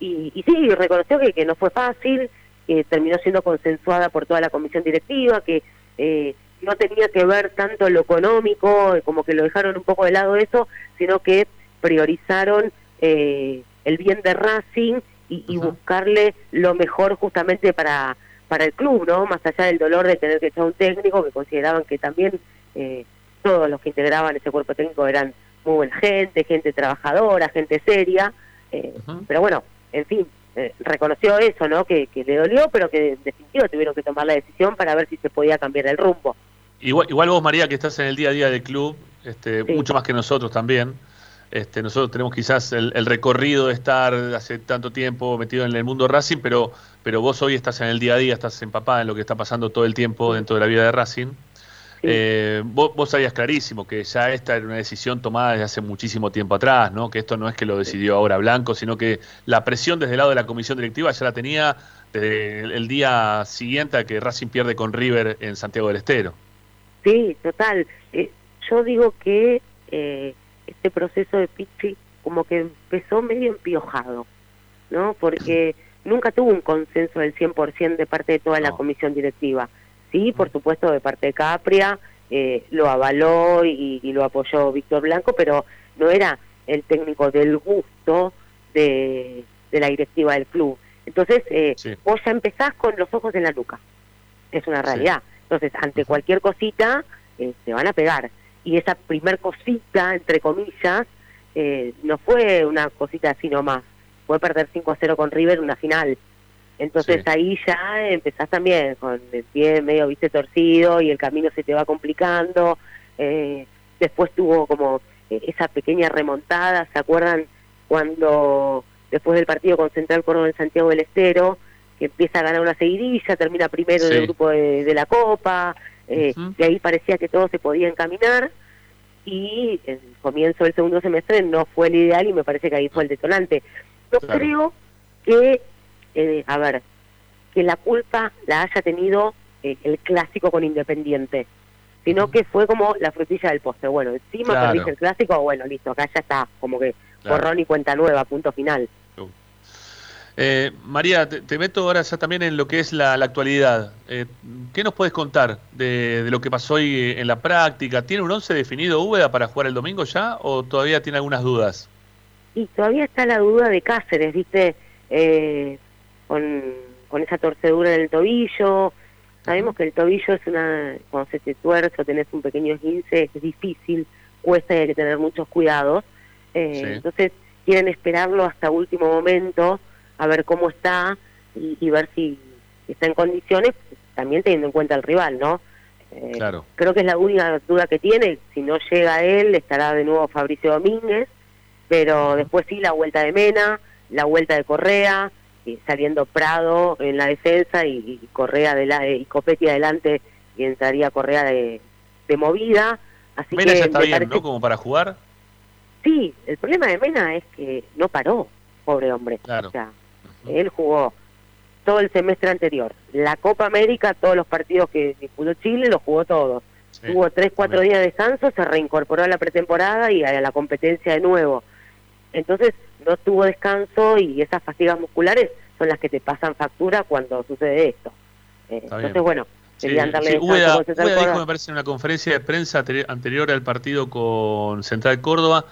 Y, y sí, reconoció que, que no fue fácil, que terminó siendo consensuada por toda la comisión directiva, que eh, no tenía que ver tanto lo económico, eh, como que lo dejaron un poco de lado eso, sino que priorizaron eh, el bien de Racing y, y buscarle lo mejor justamente para, para el club, ¿no? Más allá del dolor de tener que echar un técnico, que consideraban que también eh, todos los que integraban ese cuerpo técnico eran muy buena gente, gente trabajadora, gente seria, eh, pero bueno, en fin, eh, reconoció eso, ¿no? Que, que le dolió, pero que en definitiva tuvieron que tomar la decisión para ver si se podía cambiar el rumbo. Igual, igual vos, María, que estás en el día a día del club, este, mucho más que nosotros también. Este, nosotros tenemos quizás el, el recorrido de estar hace tanto tiempo metido en el mundo Racing, pero, pero vos hoy estás en el día a día, estás empapada en lo que está pasando todo el tiempo dentro de la vida de Racing. Eh, vos, vos sabías clarísimo que ya esta era una decisión tomada desde hace muchísimo tiempo atrás, ¿no? Que esto no es que lo decidió ahora Blanco, sino que la presión desde el lado de la comisión directiva ya la tenía desde el, el día siguiente a que Racing pierde con River en Santiago del Estero. Sí, total. Eh, yo digo que eh, este proceso de Pizzi como que empezó medio empiojado, ¿no? Porque nunca tuvo un consenso del 100% de parte de toda la comisión directiva. Sí, por supuesto, de parte de Capria, eh, lo avaló y, y lo apoyó Víctor Blanco, pero no era el técnico del gusto de, de la directiva del club. Entonces, eh, vos ya empezás con los ojos en la nuca. Es una realidad. Entonces, ante cualquier cosita, eh, se van a pegar. Y esa primer cosita, entre comillas, eh, no fue una cosita así nomás. Fue perder 5 a 0 con River una final. Entonces ahí ya empezás también con el pie medio viste torcido y el camino se te va complicando. Eh, después tuvo como eh, esa pequeña remontada, ¿se acuerdan cuando después del partido con Central Córdoba en Santiago del Estero, que empieza a ganar una seguidilla, termina primero en el grupo de, la Copa, eh, de ahí parecía que todo se podía encaminar. Y el comienzo del segundo semestre no fue el ideal y me parece que ahí fue el detonante. Yo creo que, eh, a ver, que la culpa la haya tenido eh, el clásico con Independiente, sino que fue como la frutilla del postre. Bueno, encima claro. perdiste el clásico, bueno, listo, acá ya está, como que borrón y cuenta nueva, punto final. Eh, María, te, meto ahora ya también en lo que es la, actualidad. Eh, ¿Qué nos puedes contar de, lo que pasó hoy en la práctica? ¿Tiene un once definido Úbeda para jugar el domingo ya o todavía tiene algunas dudas? Y todavía está la duda de Cáceres, ¿viste? Eh, con, con esa torcedura en el tobillo. Sabemos que el tobillo es una. Cuando se te tuerce o tenés un pequeño esguince, es difícil, cuesta y hay que tener muchos cuidados. Entonces, quieren esperarlo hasta último momento a ver cómo está y, ver si está en condiciones, también teniendo en cuenta el rival, ¿no? Eh, claro. Creo que es la única duda que tiene, si no llega él, estará de nuevo Fabricio Domínguez, pero después sí la vuelta de Mena, la vuelta de Correa, saliendo Prado en la defensa y, Correa de la, y Copetti adelante y entraría Correa de, movida. Así Mena ya está bien, ¿no? Como para jugar. Sí, el problema de Mena es que no paró, pobre hombre. Claro. O sea, él jugó todo el semestre anterior. La Copa América, todos los partidos que disputó Chile, los jugó todos. Tuvo tres, cuatro días de descanso, se reincorporó a la pretemporada y a la competencia de nuevo. Entonces, no tuvo descanso y esas fatigas musculares son las que te pasan factura cuando sucede esto. Eh, entonces, bueno, querían darle dijo, me parece, en una conferencia de prensa anterior al partido con Central Córdoba,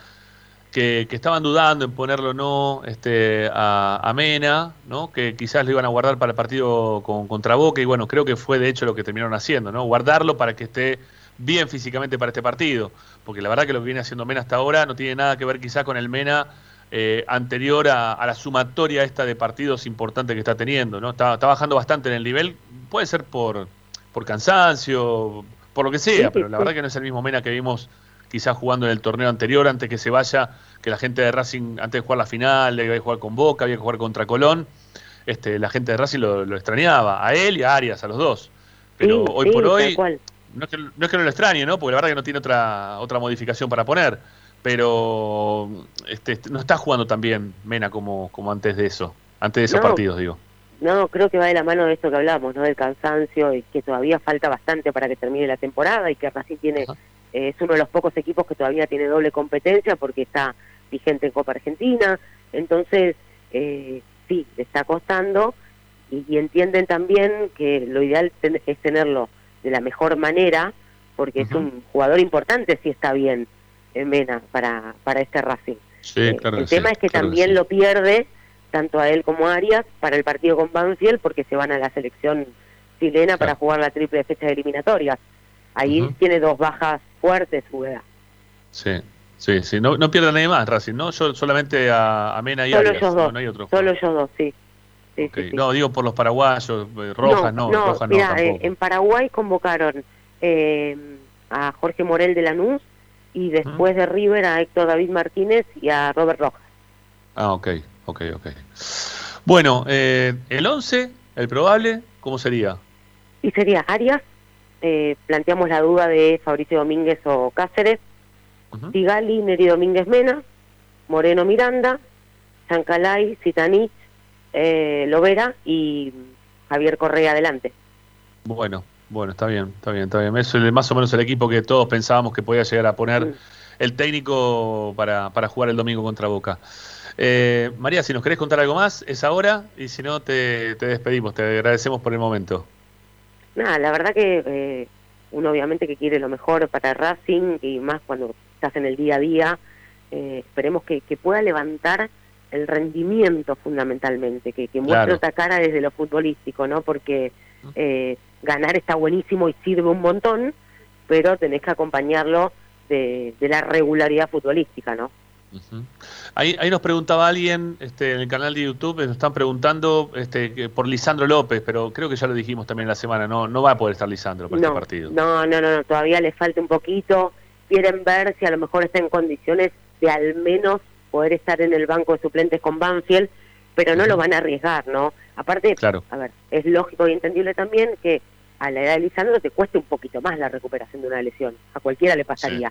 que, estaban dudando en ponerlo o no este, a, Mena, ¿no? que quizás lo iban a guardar para el partido con, contra Boca, y bueno, creo que fue de hecho lo que terminaron haciendo, ¿no? guardarlo para que esté bien físicamente para este partido, porque la verdad que lo que viene haciendo Mena hasta ahora no tiene nada que ver quizás con el Mena eh, anterior a, la sumatoria esta de partidos importantes que está teniendo, ¿no? Está, bajando bastante en el nivel, puede ser por, por cansancio, por lo que sea, pero la verdad que no es el mismo Mena que vimos quizás jugando en el torneo anterior, antes que se vaya, que la gente de Racing, antes de jugar la final, había que jugar con Boca, había que jugar contra Colón, este, la gente de Racing lo, extrañaba, a él y a Arias, a los dos. Pero hoy por hoy, no es, que, no es que no lo extrañe, ¿no? porque la verdad que no tiene otra, otra modificación para poner, pero este, no está jugando tan bien Mena como, como antes de eso, antes de esos partidos, digo. No, creo que va de la mano de esto que hablamos, ¿no? Del cansancio y que todavía falta bastante para que termine la temporada y que Racing tiene es uno de los pocos equipos que todavía tiene doble competencia porque está vigente en Copa Argentina, entonces eh, sí, le está costando y, entienden también que lo ideal es tenerlo de la mejor manera porque es un jugador importante si está bien en Mena para, para este Racing. Eh, el tema es que también lo pierde tanto a él como a Arias para el partido con Banfield porque se van a la selección chilena para jugar la triple fecha de eliminatorias. Ahí tiene dos bajas fuertes, Ubeda. Sí, sí, sí. No, no pierde a nadie más Racing, ¿no? Yo, solamente a, Mena y Solo ellos dos. No, hay otro Solo ellos dos, sí. No, digo por los paraguayos, eh, Rojas no, no, Rojas no eh, en Paraguay convocaron eh, a Jorge Morel de Lanús y después de River a Héctor David Martínez y a Robert Rojas. Ah, ok, ok, ok. Bueno, el 11, el probable, ¿cómo sería? Y sería Arias, eh, planteamos la duda de Fabricio Domínguez o Cáceres, Tigali, Neri Domínguez Mena, Moreno Miranda, Sancalay, Citanich, eh, Lovera y Javier Correa adelante. Bueno, bueno, está bien, está bien, está bien. Eso es más o menos el equipo que todos pensábamos que podía llegar a poner el técnico para, para jugar el domingo contra Boca. Eh, María, si nos querés contar algo más, es ahora, y si no, te despedimos, te agradecemos por el momento nada, la verdad que eh, uno obviamente que quiere lo mejor para Racing y más cuando estás en el día a día, eh, esperemos que, pueda levantar el rendimiento fundamentalmente, que, que muestre otra cara desde lo futbolístico, ¿no? Porque eh, ganar está buenísimo y sirve un montón, pero tenés que acompañarlo de, la regularidad futbolística, ¿no? ahí, ahí, nos preguntaba alguien este, en el canal de YouTube, nos están preguntando este, por Lisandro López, pero creo que ya lo dijimos también la semana, no, no va a poder estar Lisandro para este partido. No, no, no, todavía le falta un poquito, quieren ver si a lo mejor está en condiciones de al menos poder estar en el banco de suplentes con Banfield, pero no lo van a arriesgar, ¿no? Aparte, claro. a ver, es lógico y entendible también que a la edad de Lisandro te cueste un poquito más la recuperación de una lesión, a cualquiera le pasaría.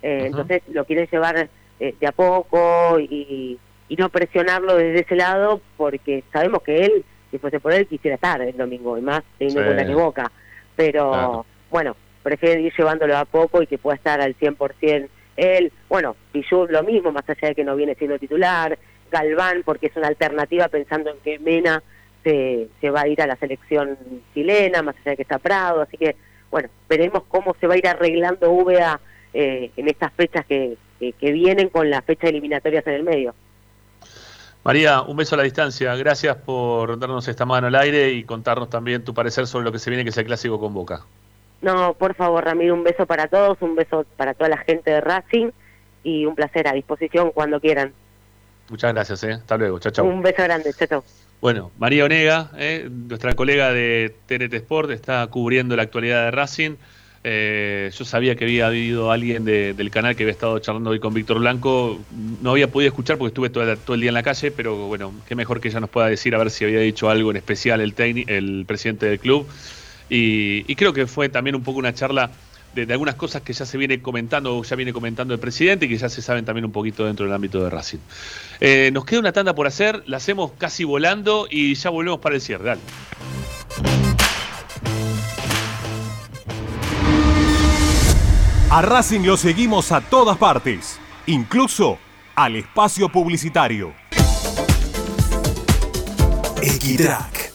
Eh, entonces lo quieren llevar eh, de a poco y, no presionarlo desde ese lado porque sabemos que él, si fuese por él, quisiera estar el domingo y más teniendo en cuenta que boca. Pero bueno, prefieren ir llevándolo a poco y que pueda estar al 100% él. Bueno, Pichur lo mismo, más allá de que no viene siendo titular. Galván, porque es una alternativa pensando en que Mena se, se va a ir a la selección chilena, más allá de que está Prado. Así que, bueno, veremos cómo se va a ir arreglando VA eh, en estas fechas que, que, vienen con las fechas eliminatorias en el medio. María, un beso a la distancia. Gracias por darnos esta mano al aire y contarnos también tu parecer sobre lo que se viene, que es el clásico con Boca. No, por favor, Ramiro, un beso para todos, un beso para toda la gente de Racing y un placer a disposición cuando quieran. Muchas gracias, ¿eh? hasta luego, chao, chao. Un beso grande, chao, chao. Bueno, María Onega, ¿eh? nuestra colega de TNT Sport, está cubriendo la actualidad de Racing. Eh, yo sabía que había habido alguien del canal que había estado charlando hoy con Víctor Blanco. No había podido escuchar porque estuve todo, el día en la calle, pero bueno, qué mejor que ella nos pueda decir a ver si había dicho algo en especial el, el presidente del club. Y, creo que fue también un poco una charla de, algunas cosas que ya se viene comentando, o ya viene comentando el presidente y que ya se saben también un poquito dentro del ámbito de Racing. Eh, nos queda una tanda por hacer, la hacemos casi volando y ya volvemos para el cierre. Dale. A Racing lo seguimos a todas partes, incluso al espacio publicitario. Equitrack,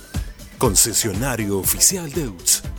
concesionario oficial de UTS.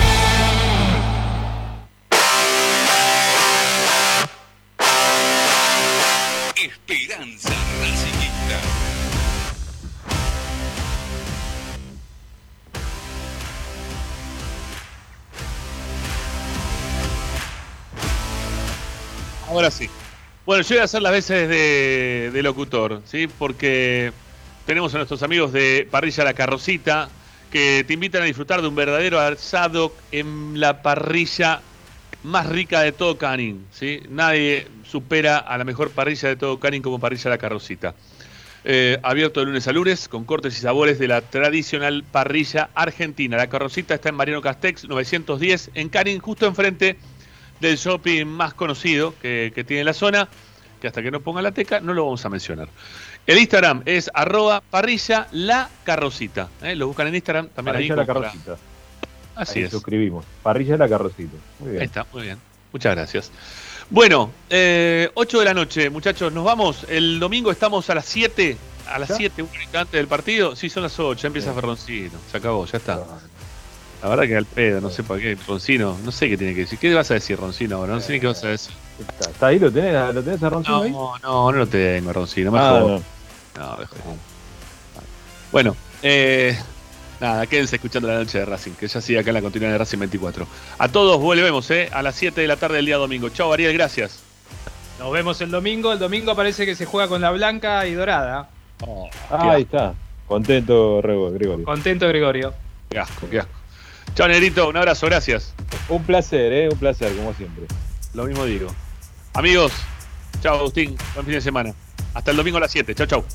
Ahora sí. Bueno, yo voy a hacer las veces de, locutor, ¿sí? Porque tenemos a nuestros amigos de Parrilla La Carrocita que te invitan a disfrutar de un verdadero asado en la parrilla más rica de todo Canin. ¿sí? Nadie supera a la mejor parrilla de todo Canin como Parrilla La Carrocita. Eh, abierto de lunes a lunes con cortes y sabores de la tradicional parrilla argentina. La Carrocita está en Mariano Castex 910 en Canin, justo enfrente del shopping más conocido que, que tiene la zona, que hasta que no ponga la teca no lo vamos a mencionar. El Instagram es arroba parrilla la carrocita. ¿eh? Lo buscan en Instagram también Parrilla ahí la para- carrocita. Así Ahí es. suscribimos. Parrilla la carrocita. Muy bien. Ahí está, muy bien. Muchas gracias. Bueno, eh, 8 de la noche, muchachos, nos vamos. El domingo estamos a las 7. A las ¿Ya? 7, un antes del partido. Sí, son las 8, ya empieza Ferroncino. Se acabó, ya está. La verdad que al pedo, no sé para qué. Roncino, no sé qué tiene que decir. ¿Qué vas a decir, Roncino, ahora? No sé ni qué vas a decir. Está, está ahí, lo tenés, lo tenés a Roncino No, ahí. no, no lo tengo, Roncino. Me Ah. No, me jodas. Bueno, eh, nada, quédense escuchando la noche de Racing, que ya sigue acá en la continuidad de Racing 24. A todos volvemos, ¿eh? A las 7 de la tarde del día domingo. Chao, Ariel, gracias. Nos vemos el domingo. El domingo parece que se juega con la blanca y dorada. Ah, ahí está. Contento, Rego- Gregorio. Contento, Gregorio. Qué asco, qué asco. Chao, Negrito, un abrazo, gracias. Un placer, ¿eh? Un placer, como siempre. Lo mismo digo. Amigos, chao, Agustín, buen fin de semana. Hasta el domingo a las 7. Chao, chao.